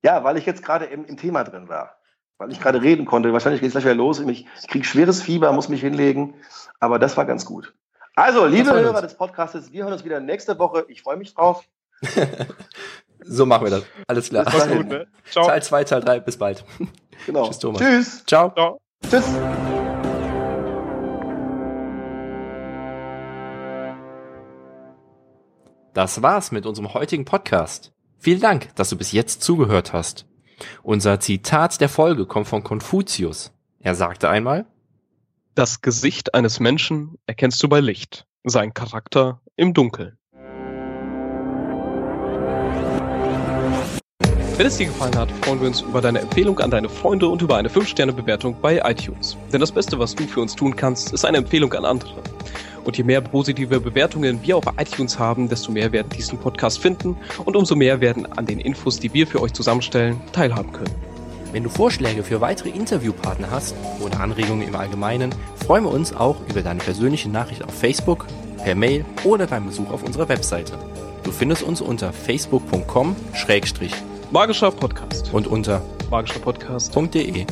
Speaker 4: Ja, weil ich jetzt gerade im, im Thema drin war weil ich gerade reden konnte. Wahrscheinlich geht es gleich wieder los. Ich, kriege schweres Fieber, muss mich hinlegen. Aber das war ganz gut. Also, liebe Hörer uns. des Podcasts, wir hören uns wieder nächste Woche. Ich freue mich drauf.
Speaker 2: so machen wir das. Alles klar. Das gut, ne? Ciao. Teil 2, Teil 3. Bis bald.
Speaker 4: Genau. Tschüss, Thomas. Tschüss.
Speaker 2: Ciao. Ciao. Tschüss. Das war's mit unserem heutigen Podcast. Vielen Dank, dass du bis jetzt zugehört hast. Unser Zitat der Folge kommt von Konfuzius. Er sagte einmal,
Speaker 3: Das Gesicht eines Menschen erkennst du bei Licht, sein Charakter im Dunkeln. Wenn es dir gefallen hat, freuen wir uns über deine Empfehlung an deine Freunde und über eine 5-Sterne-Bewertung bei iTunes. Denn das Beste, was du für uns tun kannst, ist eine Empfehlung an andere. Und je mehr positive Bewertungen wir auf iTunes haben, desto mehr werden diesen Podcast finden und umso mehr werden an den Infos, die wir für euch zusammenstellen, teilhaben können.
Speaker 2: Wenn du Vorschläge für weitere Interviewpartner hast oder Anregungen im Allgemeinen, freuen wir uns auch über deine persönliche Nachricht auf Facebook, per Mail oder beim Besuch auf unserer Webseite. Du findest uns unter facebook.com-magischer
Speaker 3: Podcast
Speaker 2: und unter
Speaker 3: magischerpodcast.de.